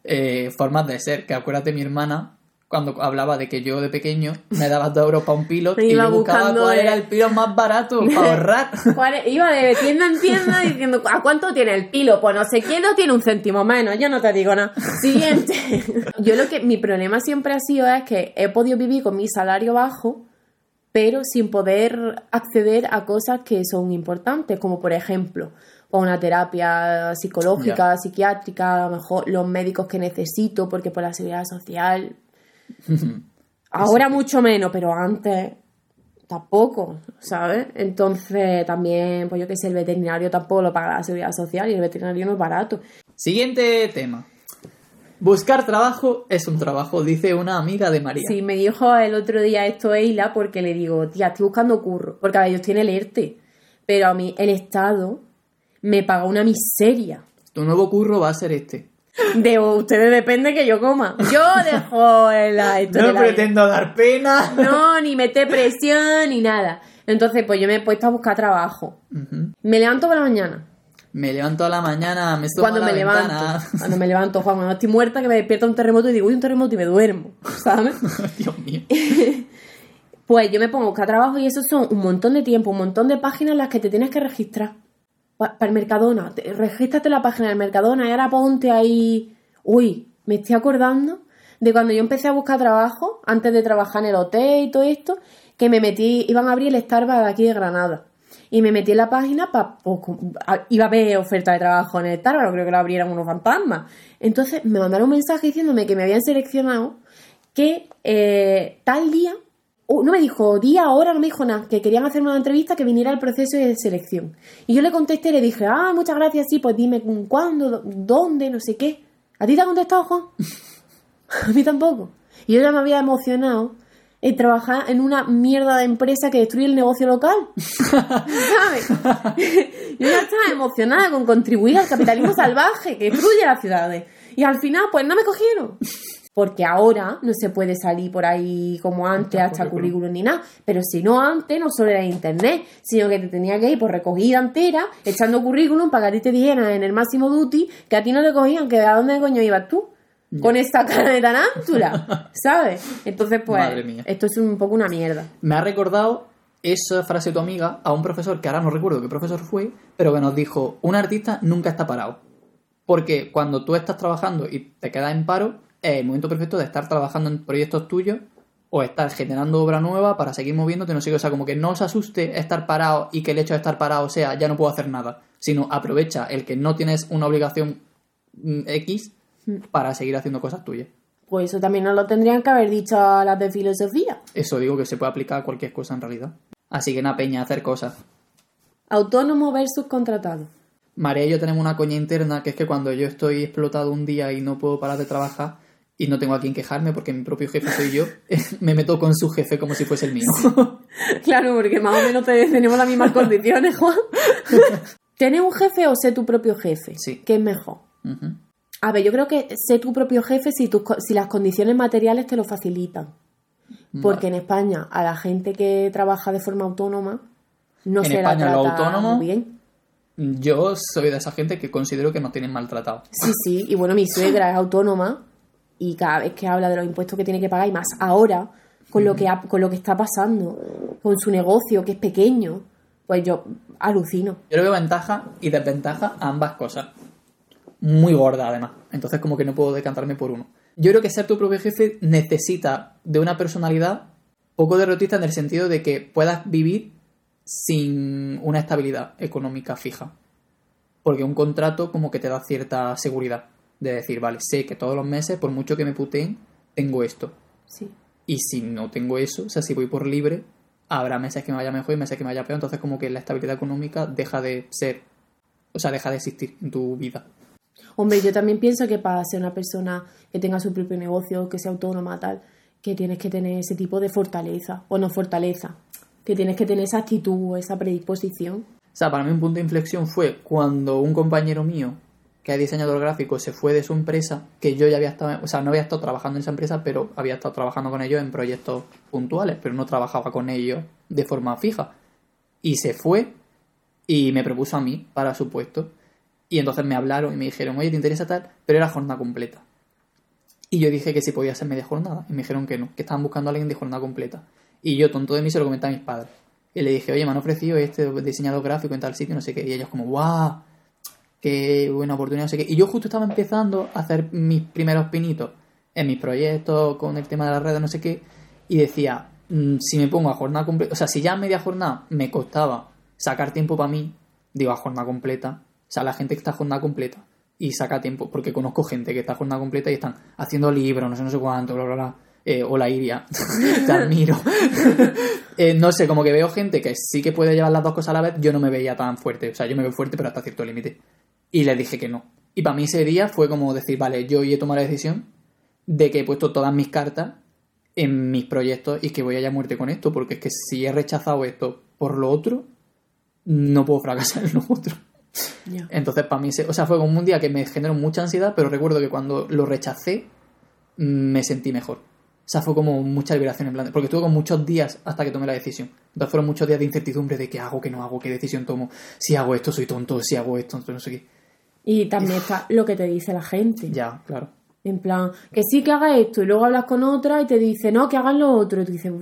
eh, formas de ser. Que acuérdate, mi hermana, cuando hablaba de que yo de pequeño me daba 2 euros para un pilo [laughs] Me y yo buscaba cuál de- era el pilo más barato [laughs] para ahorrar. [laughs] Iba de tienda en tienda diciendo, ¿a cuánto tiene el pilo? Pues no sé quién lo tiene un céntimo menos, yo no te digo nada. Siguiente. Yo lo que, mi problema siempre ha sido es que he podido vivir con mi salario bajo, pero sin poder acceder a cosas que son importantes, como por ejemplo pues una terapia psicológica, psiquiátrica, a lo mejor los médicos que necesito, porque por la seguridad social. [laughs] Ahora mucho menos, pero antes tampoco, ¿sabes? Entonces también, pues yo que sé, el veterinario tampoco lo paga la seguridad social y el veterinario no es barato. Siguiente tema. Buscar trabajo es un trabajo, dice una amiga de María. Sí, me dijo el otro día esto Eila porque le digo, tía, estoy buscando curro, porque a ver, ellos tienen el ERTE, pero a mí el Estado me paga una miseria. Tu nuevo curro va a ser este. De ustedes depende que yo coma. Yo dejo esto de No pretendo dar pena. No, ni meter presión ni nada. Entonces, pues yo me he puesto a buscar trabajo. Me levanto por la mañana. Me levanto a la mañana, me Cuando a la me ventana. levanto. Cuando me [laughs] levanto, Juan, cuando estoy muerta, que me despierta un terremoto y digo, uy, un terremoto y me duermo. ¿Sabes? [laughs] Dios mío. [laughs] Pues yo me pongo a buscar trabajo y eso son un montón de tiempo, un montón de páginas en las que te tienes que registrar. Para el Mercadona, te- regístrate la página del Mercadona y ahora ponte ahí. Uy, me estoy acordando de cuando yo empecé a buscar trabajo, antes de trabajar en el hotel y todo esto, que me metí, iban a abrir el Starbucks de aquí de Granada. Y me metí en la página para. iba a ver oferta de trabajo en el Starbucks, creo que lo abrieran unos fantasmas. Entonces me mandaron un mensaje diciéndome que me habían seleccionado que eh, tal día, uh, no me dijo día, hora, no me dijo nada, que querían hacerme una entrevista que viniera el proceso de selección. Y yo le contesté le dije, ah, muchas gracias, sí, pues dime cuándo, dó- dónde, no sé qué. ¿A ti te ha contestado, Juan? [laughs] A mí tampoco. Y yo ya me había emocionado en trabajar en una mierda de empresa que destruye el negocio local. [laughs] ¿Sabes? yo ya estaba emocionada con contribuir al capitalismo salvaje que destruye las ciudades. Y al final, pues no me cogieron. Porque ahora no se puede salir por ahí como antes hasta currículum. ni nada. Pero si no antes, no solo era internet, sino que te tenía que ir por recogida entera, echando currículum para que a ti te dijeran en el máximo duty que a ti no te cogían, que a dónde coño ibas tú. Con esta cara de tarántula, [laughs] ¿sabes? Entonces, pues, esto es un poco una mierda. Me ha recordado esa frase de tu amiga a un profesor que ahora no recuerdo qué profesor fue, pero que nos dijo, un artista nunca está parado. Porque cuando tú estás trabajando y te quedas en paro, es el momento perfecto de estar trabajando en proyectos tuyos o estar generando obra nueva para seguir moviéndote, no sé qué. O sea, como que no os asuste estar parado y que el hecho de estar parado sea ya no puedo hacer nada, sino aprovecha el que no tienes una obligación mm, X para seguir haciendo cosas tuyas. Pues eso también nos lo tendrían que haber dicho a las de filosofía. Eso digo que se puede aplicar a cualquier cosa en realidad. Así que nada, peña, hacer cosas. Autónomo versus contratado. María y yo tenemos una coña interna que es que cuando yo estoy explotado un día y no puedo parar de trabajar y no tengo a quien quejarme porque mi propio jefe soy yo, [laughs] me meto con su jefe como si fuese el mío. Claro, porque más o menos te- tenemos las mismas condiciones, Juan. [laughs] ¿Tener un jefe o ser tu propio jefe? Sí. ¿Qué es mejor? A ver, yo creo que ser tu propio jefe si, tus si las condiciones materiales te lo facilitan. Porque en España a la gente que trabaja de forma autónoma no En se España, la lo trata autónomo- muy bien. Yo soy de esa gente que considero que nos tienen maltratado. Sí, sí, y bueno, mi suegra es autónoma y cada vez que habla de los impuestos que tiene que pagar y más ahora con lo que ha- con lo que está pasando con su negocio que es pequeño, pues yo alucino. Yo le veo ventaja y desventaja a ambas cosas. Muy gorda, además. Entonces, como que no puedo decantarme por uno. Yo creo que ser tu propio jefe necesita de una personalidad poco derrotista en el sentido de que puedas vivir sin una estabilidad económica fija. Porque un contrato como que te da cierta seguridad. De decir, vale, sé que todos los meses, por mucho que me puteen, tengo esto. Sí. Y si no tengo eso, o sea, si voy por libre, habrá meses que me vaya mejor y meses que me vaya peor. Entonces, como que la estabilidad económica deja de ser, o sea, deja de existir en tu vida. Hombre, yo también pienso que para ser una persona que tenga su propio negocio, que sea autónoma, tal, que tienes que tener ese tipo de fortaleza, o no fortaleza, que tienes que tener esa actitud, esa predisposición. O sea, para mí un punto de inflexión fue cuando un compañero mío, que es diseñador gráfico, se fue de su empresa, que yo ya había estado, o sea, no había estado trabajando en esa empresa, pero había estado trabajando con ellos en proyectos puntuales, pero no trabajaba con ellos de forma fija. Y se fue y me propuso a mí para su puesto. Y entonces me hablaron y me dijeron, oye, ¿te interesa tal? Pero era jornada completa. Y yo dije que si podía ser media jornada. Y me dijeron que no, que estaban buscando a alguien de jornada completa. Y yo, tonto de mí, se lo comenté a mis padres. Y le dije, oye, me han ofrecido este diseñador gráfico en tal sitio, no sé qué. Y ellos como, guau, qué buena oportunidad, no sé qué. Y yo justo estaba empezando a hacer mis primeros pinitos en mis proyectos con el tema de las redes, no sé qué. Y decía, mm, si me pongo a jornada completa, o sea, si ya a media jornada me costaba sacar tiempo para mí, digo a jornada completa, o sea, la gente que está a jornada completa y saca tiempo, porque conozco gente que está a jornada completa y están haciendo libros, no sé, no sé cuánto, bla, bla, bla. Eh, hola Iria, [laughs] te admiro. [laughs] Eh, no sé, como que veo gente que sí que puede llevar las dos cosas a la vez, yo no me veía tan fuerte, o sea, yo me veo fuerte pero hasta cierto límite. Y les dije que no. Y para mí ese día fue como decir, vale, yo hoy he tomado la decisión de que he puesto todas mis cartas en mis proyectos y que voy a ir a muerte con esto, porque es que si he rechazado esto por lo otro, no puedo fracasar en lo otro. Entonces, para mí, ese- o sea, fue como un día que me generó mucha ansiedad, pero recuerdo que cuando lo rechacé, mm, me sentí mejor. O sea, fue como mucha liberación en plan, porque estuve con muchos días hasta que tomé la decisión. Entonces fueron muchos días de incertidumbre de qué hago, qué no hago, qué decisión tomo. Si hago esto, soy tonto, si hago esto, no sé qué. Y también está lo que te dice la gente. Ya, claro. En plan, que sí que haga esto y luego hablas con otra y te dice, no, que hagan lo otro. Y tú dices,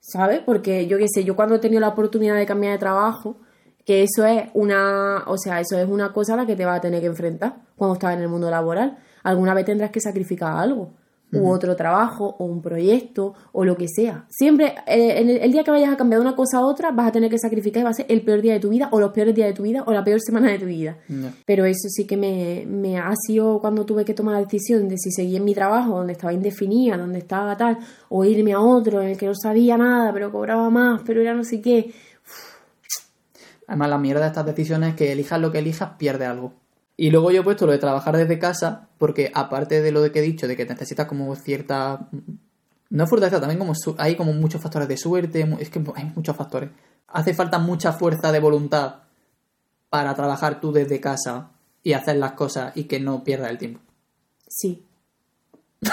¿sabes? Porque yo qué sé, yo cuando he tenido la oportunidad de cambiar de trabajo, que eso es una, o sea, eso es una cosa a la que te vas a tener que enfrentar cuando estás en el mundo laboral. Alguna vez tendrás que sacrificar algo, u otro trabajo, o un proyecto, o lo que sea. Siempre, eh, en el, el día que vayas a cambiar de una cosa a otra, vas a tener que sacrificar y va a ser el peor día de tu vida, o los peores días de tu vida, o la peor semana de tu vida. Pero eso sí que me, me ha sido cuando tuve que tomar la decisión de si seguir en mi trabajo, donde estaba indefinida, donde estaba tal, o irme a otro en el que no sabía nada, pero cobraba más, pero era no sé qué. Además, la mierda de estas decisiones es que elijas lo que elijas, pierde algo. Y luego yo he puesto lo de trabajar desde casa, porque aparte de lo de que he dicho, de que necesitas como cierta. No fortaleza, también como su- hay como muchos factores de suerte, es que hay muchos factores. Hace falta mucha fuerza de voluntad para trabajar tú desde casa y hacer las cosas y que no pierdas el tiempo. Sí. [laughs]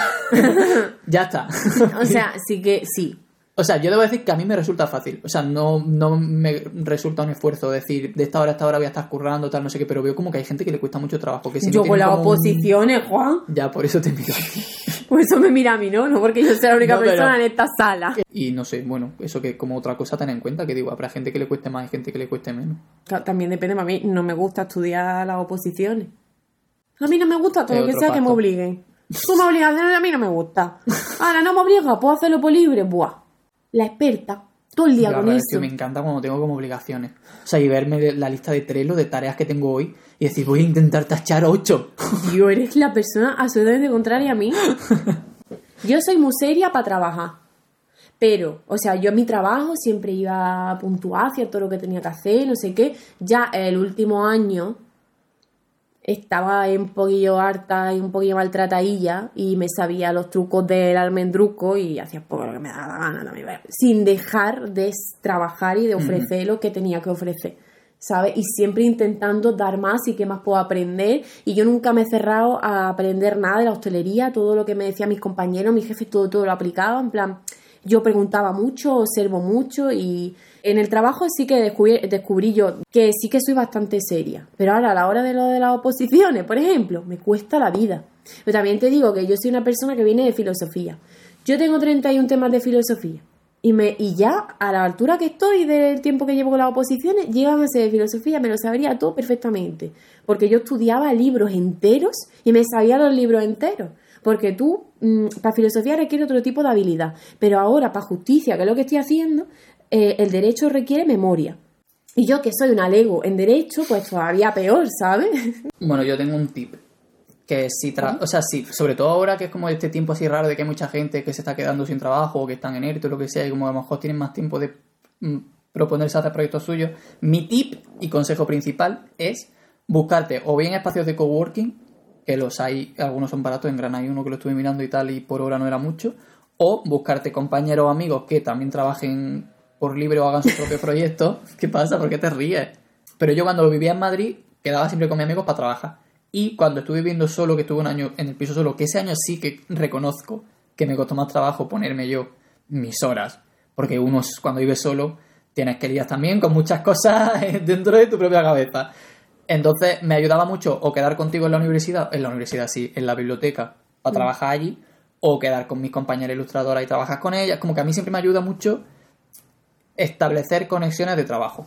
Ya está. [laughs] O sea, sí que sí. O sea, yo debo decir que a mí me resulta fácil. O sea, no, no me resulta un esfuerzo decir de esta hora a esta hora voy a estar currando, tal, no sé qué, pero veo como que hay gente que le cuesta mucho trabajo. Que si no yo tiene con las un- oposiciones, Juan, Ya, por eso te miro a ti. [laughs] por eso me mira a mí, ¿no? No porque yo sea la única No, pero- persona en esta sala. Y no sé, bueno, eso que como otra cosa tener en cuenta, que digo, habrá gente que le cueste más y gente que le cueste menos. También depende, a mí no me gusta estudiar las oposiciones. A mí no me gusta todo lo que sea que me obliguen. [laughs] Tú me obligas a hacerlo, a mí no me gusta. Ahora no me obligas, puedo hacerlo por libre. Buah. La experta. Todo el día La con eso. es que me encanta cuando tengo como obligaciones. O sea, y verme la lista de Trello de tareas que tengo hoy y decir, voy a intentar tachar ocho. [laughs] Tío, eres la persona absolutamente contraria a mí. [laughs] Yo soy muy seria para trabajar. Pero, o sea, yo en mi trabajo siempre iba a puntuar, hacía todo lo que tenía que hacer, no sé qué. Ya el último año estaba un poquillo harta y un poquillo maltratadilla y me sabía los trucos del almendruco y hacía poco lo que me daba la gana también. Sin dejar de trabajar y de ofrecer lo que tenía que ofrecer. ¿sabes? Y siempre intentando dar más y qué más puedo aprender. Y yo nunca me he cerrado a aprender nada de la hostelería, todo lo que me decían mis compañeros, mis jefes, todo, todo lo aplicaba. En plan, yo preguntaba mucho, observo mucho y en el trabajo sí que descubrí, descubrí yo que sí que soy bastante seria. Pero ahora a la hora de lo de las oposiciones, por ejemplo, me cuesta la vida. Pero también te digo que yo soy una persona que viene de filosofía. Yo tengo 31 temas de filosofía. Y, me, y ya, a la altura que estoy del tiempo que llevo con las oposiciones, llegan a ser de filosofía, me lo sabría todo perfectamente. Porque yo estudiaba libros enteros y me sabía los libros enteros. Porque tú, mmm, para filosofía requiere otro tipo de habilidad. Pero ahora, para justicia, que es lo que estoy haciendo, eh, el derecho requiere memoria. Y yo, que soy una lego en derecho, pues todavía peor, ¿sabes? [laughs] Bueno, yo tengo un tip. Que si, tra o sea, sobre todo ahora que es como este tiempo así raro de que hay mucha gente que se está quedando sin trabajo o que están en ERTE o lo que sea y como a lo mejor tienen más tiempo de mm, proponerse hacer proyectos suyos, mi tip y consejo principal es buscarte o bien espacios de coworking, que los hay, algunos son baratos, en Gran hay uno que lo estuve mirando y tal y por hora no era mucho, o buscarte compañeros o amigos que también trabajen por libre o hagan sus propios [laughs] proyectos. ¿Qué pasa? ¿Por qué te ríes? Pero yo cuando lo vivía en Madrid quedaba siempre con mis amigos para trabajar. Y cuando estuve viviendo solo, que estuve un año en el piso solo, que ese año sí que reconozco que me costó más trabajo ponerme yo mis horas. Porque uno cuando vive solo tienes que lidiar también con muchas cosas [laughs] dentro de tu propia cabeza. Entonces me ayudaba mucho o quedar contigo en la universidad, en la universidad sí, en la biblioteca, para Mm. trabajar allí, o quedar con mis compañeras ilustradoras y trabajar con ellas. Como que a mí siempre me ayuda mucho establecer conexiones de trabajo.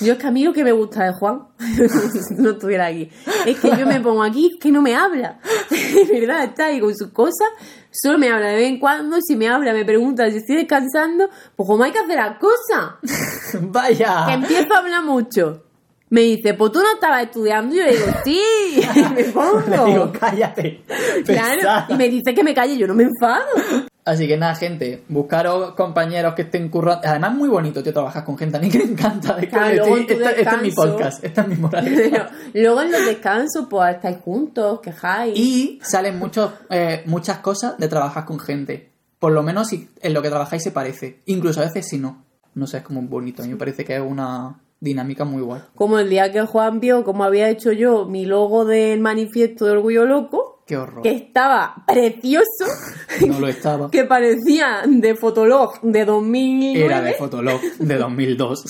Yo es que a mí lo que me gusta de Juan, [laughs] si no estuviera aquí, es que yo me pongo aquí, que no me habla. [laughs] De verdad, está ahí con sus cosas, solo me habla de vez en cuando, si me habla, me pregunta si estoy descansando, pues como hay que hacer las cosas, [laughs] que Vaya. empiezo a hablar mucho. Me dice, pues tú no estabas estudiando, y yo le digo, sí, [laughs] y me pongo. Le digo, cállate. Claro, pesada. y me dice que me calle, yo no me enfado. Así que nada, gente, buscaros compañeros que estén currando. Además, muy bonito, tío, trabajas con gente. A mí que me encanta. Es que Claro, luego en tu esto es mi podcast, esta es mi moral. [laughs] Pero luego en los descansos, pues estáis juntos, quejáis. Y salen muchos, eh, muchas cosas de trabajar con gente. Por lo menos si en lo que trabajáis se parece. Incluso a veces si no. No sé, es como bonito. A mí me parece que es una dinámica muy guay. Como el día que Juan vio cómo había hecho yo mi logo del manifiesto de Orgullo Loco, Qué horror. que estaba precioso, [laughs] No lo estaba. que parecía de Fotolog de 2009. Era de Fotolog de 2002.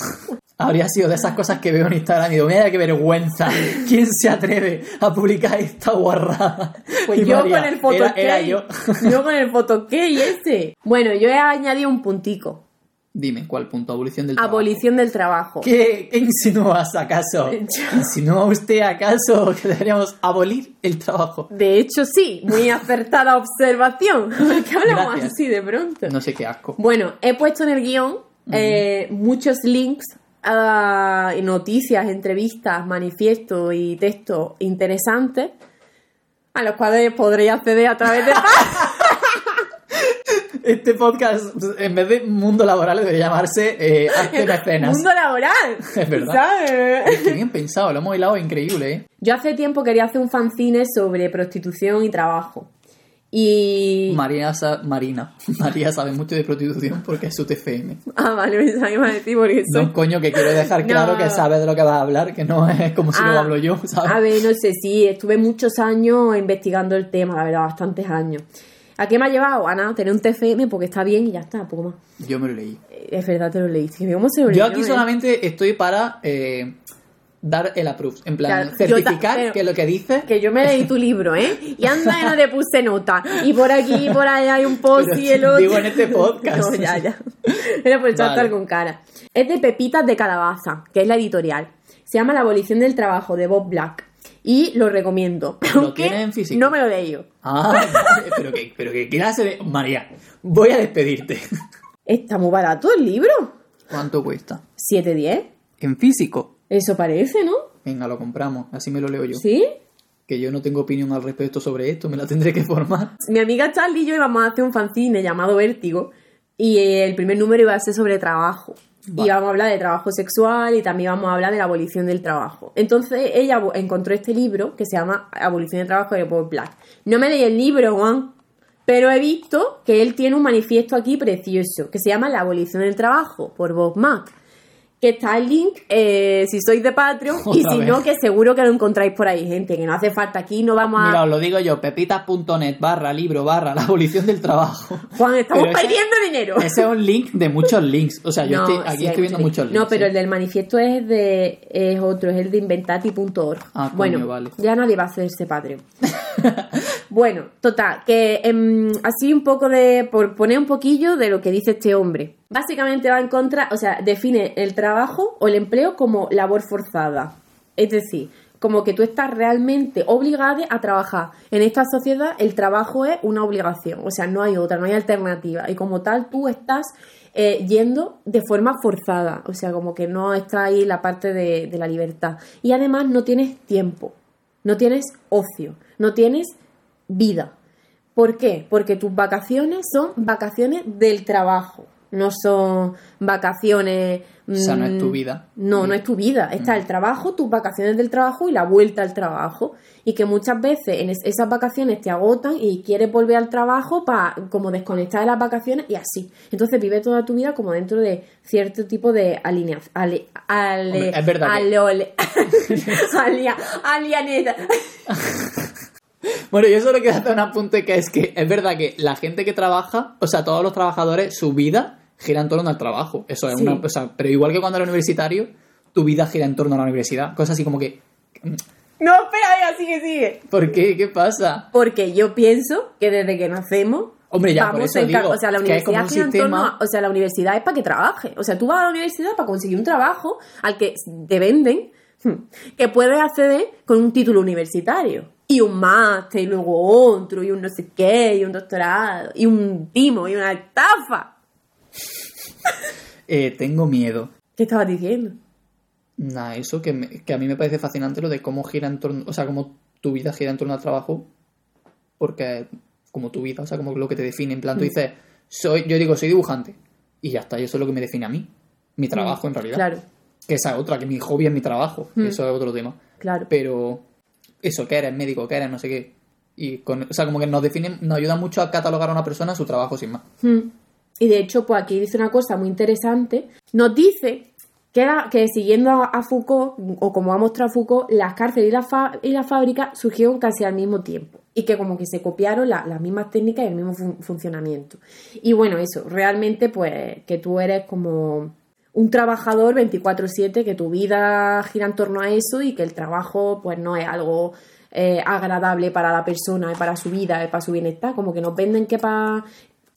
Habría sido de esas cosas que veo en Instagram y digo, mira qué vergüenza. ¿Quién se atreve a publicar esta guarrada? Pues Y yo María, con el era, era yo. yo con el photokey ese. Bueno, yo he añadido un puntico. Dime, ¿cuál punto? Abolición del trabajo. Abolición del trabajo. ¿Qué, qué insinúas acaso? ¿Insinúa usted acaso que deberíamos abolir el trabajo? De hecho, sí, muy acertada [laughs] observación. que hablamos Gracias. así de pronto. No sé qué asco. Bueno, he puesto en el guion eh, muchos links a noticias, entrevistas, manifiestos y textos interesantes a los cuales podréis acceder a través de [laughs] Este podcast, en vez de mundo laboral, debería llamarse eh, Arte Mecenas. [laughs] mundo laboral. [laughs] Es verdad. ¿sabes? Qué bien pensado, lo hemos hilado increíble, ¿eh? Yo hace tiempo quería hacer un fanzine sobre prostitución y trabajo. Y... María, sa- Marina. [laughs] María sabe mucho de prostitución porque es su TFM. Ah, vale, pensaba que iba a decir porque soy... No, coño, que quiero dejar claro No. que sabe de lo que vas a hablar, que no es como si lo Ah, hablo yo, ¿sabes? A ver, no sé, sí, estuve muchos años investigando el tema, la verdad, bastantes años. ¿A qué me ha llevado? A nada, tener un TFM porque está bien y ya está, poco más. Yo me lo leí. Eh, Es verdad, te lo leíste. ¿Cómo se lo Yo aquí solamente estoy para eh, dar el approve. En plan, Claro, certificar que lo que dice. Que yo me leí tu libro, ¿eh? Y anda que no le puse nota. Y por aquí y por allá hay un post Pero y el otro. digo en este podcast. No, ya, ya. Era por echarte Vale. con cara. Es de Pepitas de Calabaza, que es la editorial. Se llama La abolición del trabajo, de Bob Black. Y lo recomiendo. ¿Lo Aunque tienes en físico? No me lo he leído. Ah, pero que, pero que clase de. María, voy a despedirte. Está muy barato el libro. ¿Cuánto cuesta? ¿7.10? En físico. Eso parece, ¿no? Venga, lo compramos, así me lo leo yo. ¿Sí? Que yo no tengo opinión al respecto sobre esto, me la tendré que formar. Mi amiga Charlie y yo íbamos a hacer un fanzine llamado Vértigo y el primer número iba a ser sobre trabajo. Vale. Y vamos a hablar de trabajo sexual y también vamos a hablar de la abolición del trabajo. Entonces ella encontró este libro que se llama Abolición del trabajo de Bob Black. No me leí el libro, Juan, pero he visto que él tiene un manifiesto aquí precioso que se llama La abolición del trabajo por Bob Mack. Que está el link eh, si sois de Patreon y si vez. no, que seguro que lo encontráis por ahí, gente, que no hace falta aquí, no vamos a... Mira, os lo digo yo, pepitas.net barra libro barra la abolición del trabajo. Juan, estamos Pero ese- perdiendo dinero. Ese es un link de muchos links. O sea, yo No, estoy aquí sí, muchos link. links. No, pero el del manifiesto es de es otro, es el de inventati.org. Ah, coño, bueno, vale. ya nadie va a hacerse Patreon. [laughs] bueno, total, que em, así un poco de por poner un poquillo de lo que dice este hombre. Básicamente va en contra, o sea, define el trabajo o el empleo como labor forzada. Es decir, como que tú estás realmente obligada a trabajar. En esta sociedad el trabajo es una obligación, o sea, no hay otra, no hay alternativa. Y como tal tú estás eh, yendo de forma forzada, o sea, como que no está ahí la parte de, de la libertad. Y además no tienes tiempo, no tienes ocio, no tienes vida. ¿Por qué? Porque tus vacaciones son vacaciones del trabajo, no son vacaciones... O sea, no es tu mm, vida. No, no es tu vida. Está el trabajo, tus vacaciones del trabajo y la vuelta al trabajo. Y que muchas veces en es- esas vacaciones te agotan y quieres volver al trabajo para como desconectar de las vacaciones y así. Entonces vive toda tu vida como dentro de cierto tipo de alineación. Hombre, es verdad ale-. [laughs] [laughs] Bueno, yo solo quiero hacer un apunte que es que es verdad que la gente que trabaja, o sea, todos los trabajadores, su vida gira en torno al trabajo. Eso es Sí. una. O sea, pero igual que cuando eres universitario, tu vida gira en torno a la universidad. Cosas así como que. No, espera, venga, sigue, sigue. ¿Por qué? ¿Qué pasa? Porque yo pienso que desde que nacemos Hombre, ya, por vamos eso en ca- digo o sea, la universidad un gira en torno a- o sea, la universidad es para que trabaje. O sea, tú vas a la universidad para conseguir un trabajo al que te venden hmm, que puedes acceder con un título universitario. Y un máster, y luego otro, y un no sé qué, y un doctorado, y un timo, y una estafa. [laughs] Eh, tengo miedo. ¿Qué estabas diciendo? Nada, eso que, me- que a mí me parece fascinante lo de cómo gira en torno, o sea, cómo tu vida gira en torno al trabajo, porque como tu vida, o sea, como lo que te define, en plan, Mm. tú dices, soy, yo digo, soy dibujante, y ya está, y eso es lo que me define a mí, mi trabajo en realidad. Mm. Claro, Que esa es otra, que mi hobby es mi trabajo, Mm. eso es otro tema. claro. Pero eso, que eres médico, que eres no sé qué, y con, o sea, como que nos definen, nos ayuda mucho a catalogar a una persona su trabajo sin más. Mm. Y de hecho, pues aquí dice una cosa muy interesante. Nos dice que, siguiendo a, Foucault, o como ha mostrado Foucault, las cárceles y las las fábricas surgieron casi al mismo tiempo. Y que como que se copiaron la- las mismas técnicas y el mismo fun- funcionamiento. Y bueno, eso, realmente pues que tú eres como un trabajador 24/7, que tu vida gira en torno a eso y que el trabajo pues no es algo eh, agradable para la persona y para su vida y para su bienestar. Como que nos venden que para...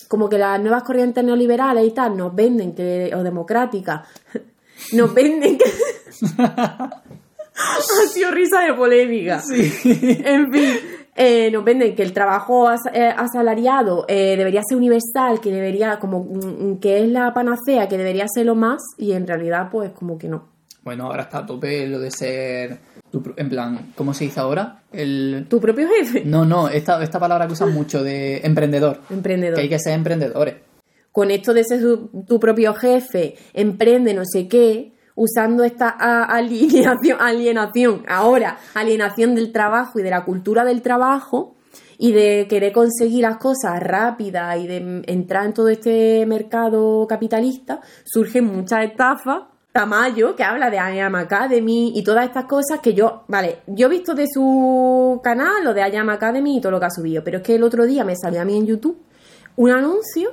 Como que las nuevas corrientes neoliberales y tal nos venden que... o democráticas [laughs] nos venden que... [laughs] ha sido risa de polémica. En fin, eh, nos venden que el trabajo as- eh, asalariado eh, debería ser universal, que debería, como mm, que es la panacea, que debería ser lo más, y en realidad, pues como que no. Bueno, ahora está a tope lo de ser, tu en plan, ¿cómo se dice ahora? El... Tu propio jefe, No, no, esta, esta palabra que usan mucho de emprendedor, emprendedor. que hay que ser emprendedores. Con esto de ser su- tu propio jefe, emprende no sé qué, usando esta a- alineación, alienación, ahora, alienación del trabajo y de la cultura del trabajo y de querer conseguir las cosas rápidas y de entrar en todo este mercado capitalista, surgen muchas estafas. Tamayo, que habla de I Am Academy y todas estas cosas que yo, vale, yo he visto de su canal lo de I Am Academy y todo lo que ha subido, pero es que el otro día me salió a mí en YouTube un anuncio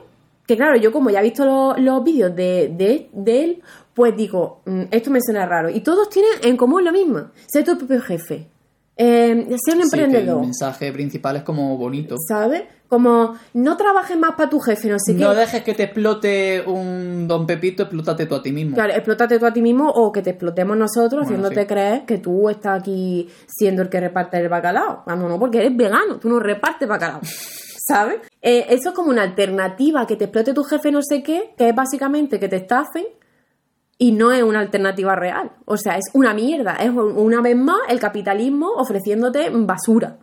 que claro, yo como ya he visto lo- los vídeos de, de, de él, pues digo, mm, esto me suena raro. Y todos tienen en común lo mismo, ser tu propio jefe, eh, ser un Sí, que el emprendedor, mensaje principal es como bonito. ¿sabes? Como no trabajes más para tu jefe, no sé No qué. dejes que te explote un don Pepito, explótate tú a ti mismo. Claro, explótate tú a ti mismo o que te explotemos nosotros Bueno, haciéndote sí. creer que tú estás aquí siendo el que reparte el bacalao. Ah, no, no, porque eres vegano, tú no repartes bacalao. [laughs] ¿Sabes? Eh, eso es como una alternativa que te explote tu jefe no sé qué, que es básicamente que te estafen y no es una alternativa real. O sea, es una mierda. Es un- una vez más el capitalismo ofreciéndote basura.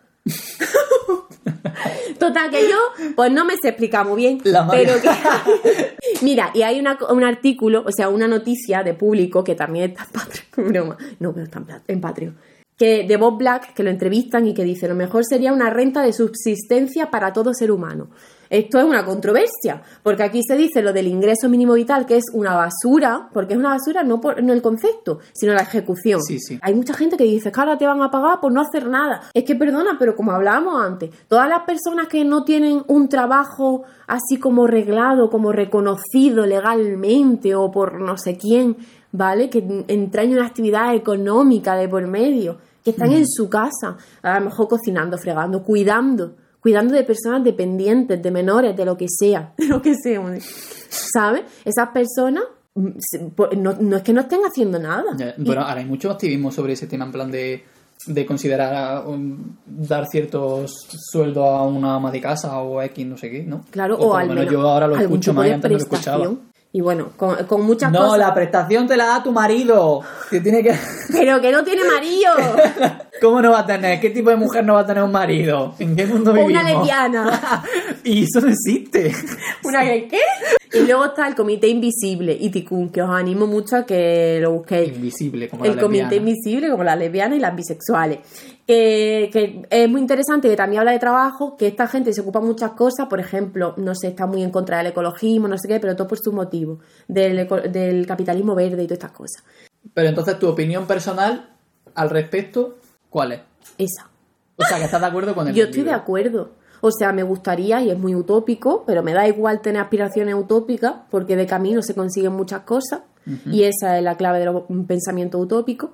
Total, que yo, pues no me sé explicar muy bien, La pero que... [laughs] Mira, y hay una- un artículo, o sea, una noticia de público que también está en Patreon, [laughs] broma, no, pero está en Patreon, que de Bob Black, que lo entrevistan y que dice, lo mejor sería una renta de subsistencia para todo ser humano. Esto es una controversia, porque aquí se dice lo del ingreso mínimo vital, que es una basura, porque es una basura no por no el concepto, sino la ejecución. Sí, sí. Hay mucha gente que dice ahora te van a pagar por no hacer nada. Es que perdona, pero como hablábamos antes, todas las personas que no tienen un trabajo así como reglado, como reconocido legalmente o por no sé quién, ¿vale? Que entrañan una actividad económica de por medio, que están en su casa, a lo mejor cocinando, fregando, cuidando, cuidando de personas dependientes, de menores, de lo que sea, [laughs] de lo que sea, ¿sabes? Esas personas mm, se- pues, no, no es que no estén haciendo nada. Bueno, ahora hay mucho activismo sobre ese tema, en plan de, de considerar a- un- dar ciertos sueldos a una ama de casa o a X, no sé qué, ¿no? Claro, o, o, al menos menos yo ahora lo escucho más antes no lo escuchaba. Y bueno, con, con muchas No, cosas. la prestación te la da tu marido. Que tiene que. Pero que no tiene marido. [laughs] ¿Cómo no va a tener? ¿Qué tipo de mujer no va a tener un marido? ¿En qué mundo vivimos? una lesbiana. [laughs] y eso no existe. [laughs] ¿Una qué? Y luego está el Comité Invisible, Itikun, que os animo mucho a que lo busquéis. Invisible, como el la comité lesbiana. invisible como las lesbianas y las bisexuales que, que es muy interesante que también habla de trabajo que esta gente se ocupa de muchas cosas por ejemplo no sé está muy en contra del ecologismo no sé qué pero todo por sus motivos del, del capitalismo verde y todas estas cosas Pero entonces, tu opinión personal al respecto, ¿cuál es? esa. O sea, que estás de acuerdo con el [laughs] yo estoy de acuerdo. O sea me gustaría y es muy utópico pero me da igual tener aspiraciones utópicas porque de camino se consiguen muchas cosas y esa es la clave del pensamiento utópico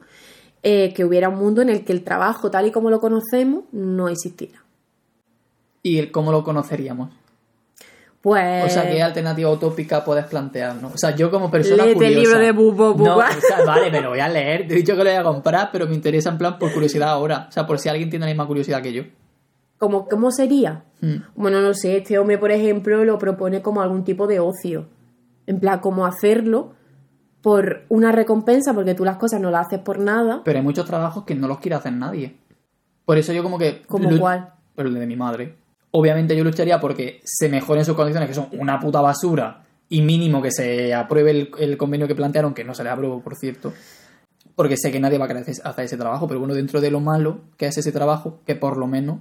eh, que hubiera un mundo en el que el trabajo tal y como lo conocemos no existiera. ¿Y el cómo lo conoceríamos? Pues... O sea, ¿qué alternativa utópica puedes plantearnos? O sea, yo como persona Léete el curiosa... libro de Bubo Buba. No, o sea, vale, me lo voy a leer. Te he dicho que lo voy a comprar, pero me interesa en plan por curiosidad ahora. O sea, por si alguien tiene la misma curiosidad que yo. ¿Cómo, ¿Cómo sería? Hmm. Bueno, no sé, este hombre, por ejemplo, lo propone como algún tipo de ocio. En plan, como hacerlo por una recompensa, porque tú las cosas no las haces por nada. Pero hay muchos trabajos que no los quiere hacer nadie. Por eso yo como que... ¿Como cuál? Pero el de mi madre. Obviamente yo lucharía porque se mejoren sus condiciones, que son una puta basura, y mínimo que se apruebe el, convenio que plantearon, que no se le aprobó, por cierto. Porque sé que nadie va a querer hacer ese trabajo, pero bueno, dentro de lo malo que es ese trabajo, que por lo menos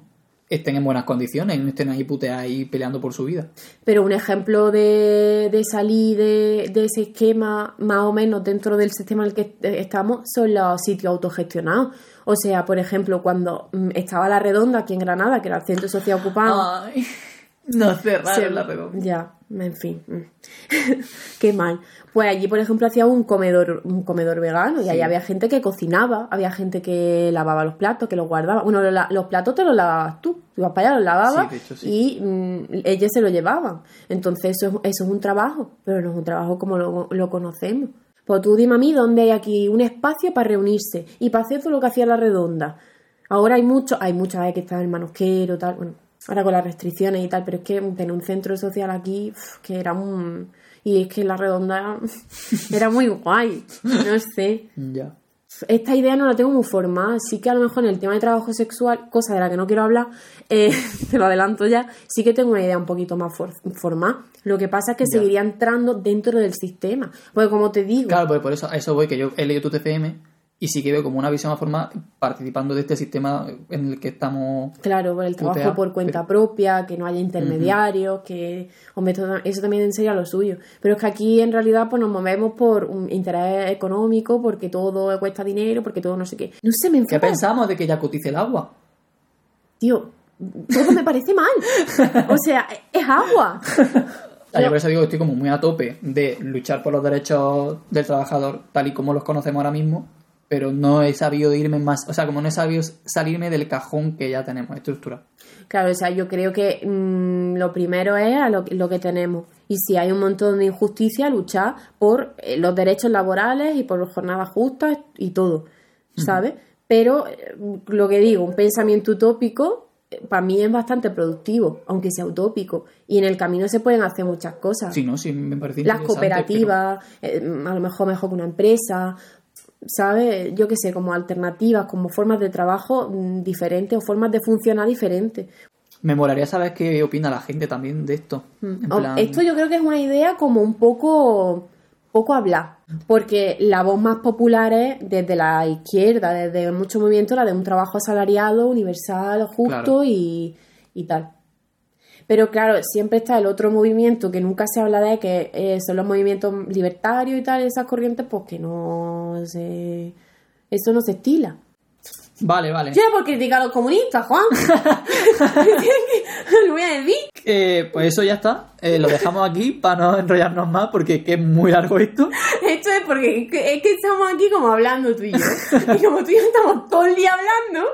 estén en buenas condiciones no estén ahí puteados ahí peleando por su vida. Pero un ejemplo de, de salir de, de ese esquema, más o menos dentro del sistema en el que estamos, son los sitios autogestionados. O sea, por ejemplo, cuando mm, estaba La Redonda aquí en Granada, que era el centro social ocupado. Ay, [laughs] no cerraron se- la redonda. Ya, en fin. mm. [laughs] Qué mal. Pues allí, por ejemplo, hacía un comedor, un comedor vegano y ahí había gente que cocinaba, había gente que lavaba los platos, que los guardaba. Bueno, lo la- los platos te los lavabas tú. Tú ibas para allá, los lavabas Sí, de hecho, sí. y mm, ellos se lo llevaban. Entonces, eso, es- eso es un trabajo, pero no es un trabajo como lo, lo conocemos. Pues tú dime a mí dónde hay aquí un espacio para reunirse y para hacer todo lo que hacía la redonda. Ahora hay mucho, hay muchas veces que están en manosquero, tal, bueno, ahora con las restricciones y tal, pero es que tener un centro social aquí, que era un... Y es que la redonda [laughs] era muy guay, no sé. Ya. Esta idea no la tengo muy formada, sí que a lo mejor en el tema de trabajo sexual, cosa de la que no quiero hablar, eh, [laughs] te lo adelanto ya, sí que tengo una idea un poquito más for- formada. Lo que pasa es que Ya. seguiría entrando dentro del sistema. Porque como te digo, Claro, pues por eso, a eso voy, que yo he leído tu TCM y sí que veo como una visión más formal participando de este sistema en el que estamos... Claro, por el trabajo por cuenta pero- propia, que no haya intermediarios, que hombre, eso también sería lo suyo. Pero es que aquí en realidad pues nos movemos por un interés económico, porque todo cuesta dinero, porque todo no sé qué. No sé, me ¿Qué pensamos de que ya cotice el agua? Tío, todo me parece mal. [laughs] O sea, es agua. [laughs] Ah, Yo por eso digo que estoy como muy a tope de luchar por los derechos del trabajador tal y como los conocemos ahora mismo, pero no he sabido irme más, o sea, como no he sabido salirme del cajón que ya tenemos estructurado. Claro, o sea, yo creo que mm, lo primero es a lo, lo que tenemos. Y si hay un montón de injusticia, luchar por eh, los derechos laborales y por jornadas justas y todo, ¿sabes? Pero eh, lo que digo, un pensamiento utópico para mí es bastante productivo, aunque sea utópico. Y en el camino se pueden hacer muchas cosas. Sí, no, sí, me parece Las cooperativas, eh, a lo mejor mejor que una empresa, ¿sabes? Yo qué sé, como alternativas, como formas de trabajo mm, diferentes o formas de funcionar diferentes. Me molaría saber qué opina la gente también de esto. En Oh, plan- Esto yo creo que es una idea como un poco poco hablar, porque la voz más popular es desde la izquierda, desde mucho movimiento, la de un trabajo asalariado, universal, justo Claro. y, y tal. Pero claro, siempre está el otro movimiento que nunca se habla de, que eh, son los movimientos libertarios y tal, esas corrientes, pues que no se... Eso no se estila. Vale, vale. Yo por criticar a los comunistas, Juan. Lo [laughs] voy a decir. Eh, pues eso ya está. Eh, lo dejamos aquí para no enrollarnos más porque es muy largo esto. Esto es porque es que, es que estamos aquí como hablando tú y yo. Y como tú y yo estamos todo el día hablando.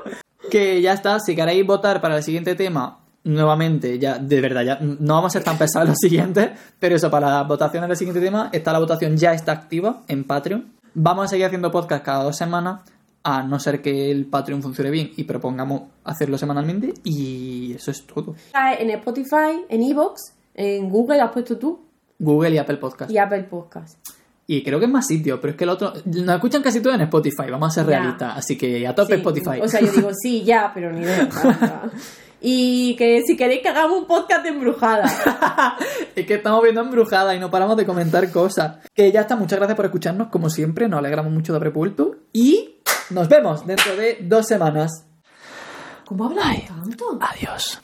Que ya está. Si queréis votar para el siguiente tema, nuevamente, ya de verdad, ya no vamos a ser tan pesados en los [laughs] siguientes, pero eso, para la votación del siguiente tema, está la votación ya está activa en Patreon. Vamos a seguir haciendo podcast cada dos semanas, a no ser que el Patreon funcione bien y propongamos hacerlo semanalmente, y eso es todo. En Spotify, en Evox, en Google has puesto tú Google y Apple Podcast. y Apple Podcast. Y creo que es más sitios, pero es que el otro. Nos escuchan casi todo en Spotify, vamos a ser realistas. Así que a tope Sí, Spotify. O sea, yo digo [laughs] sí, ya, pero ni de [laughs] Y que si queréis que hagamos un podcast de embrujada. [laughs] es que estamos viendo embrujada y no paramos de comentar cosas. Que ya está, muchas gracias por escucharnos, como siempre. Nos alegramos mucho de haber vuelto. Y nos vemos dentro de dos semanas. ¿Cómo tanto? Adiós.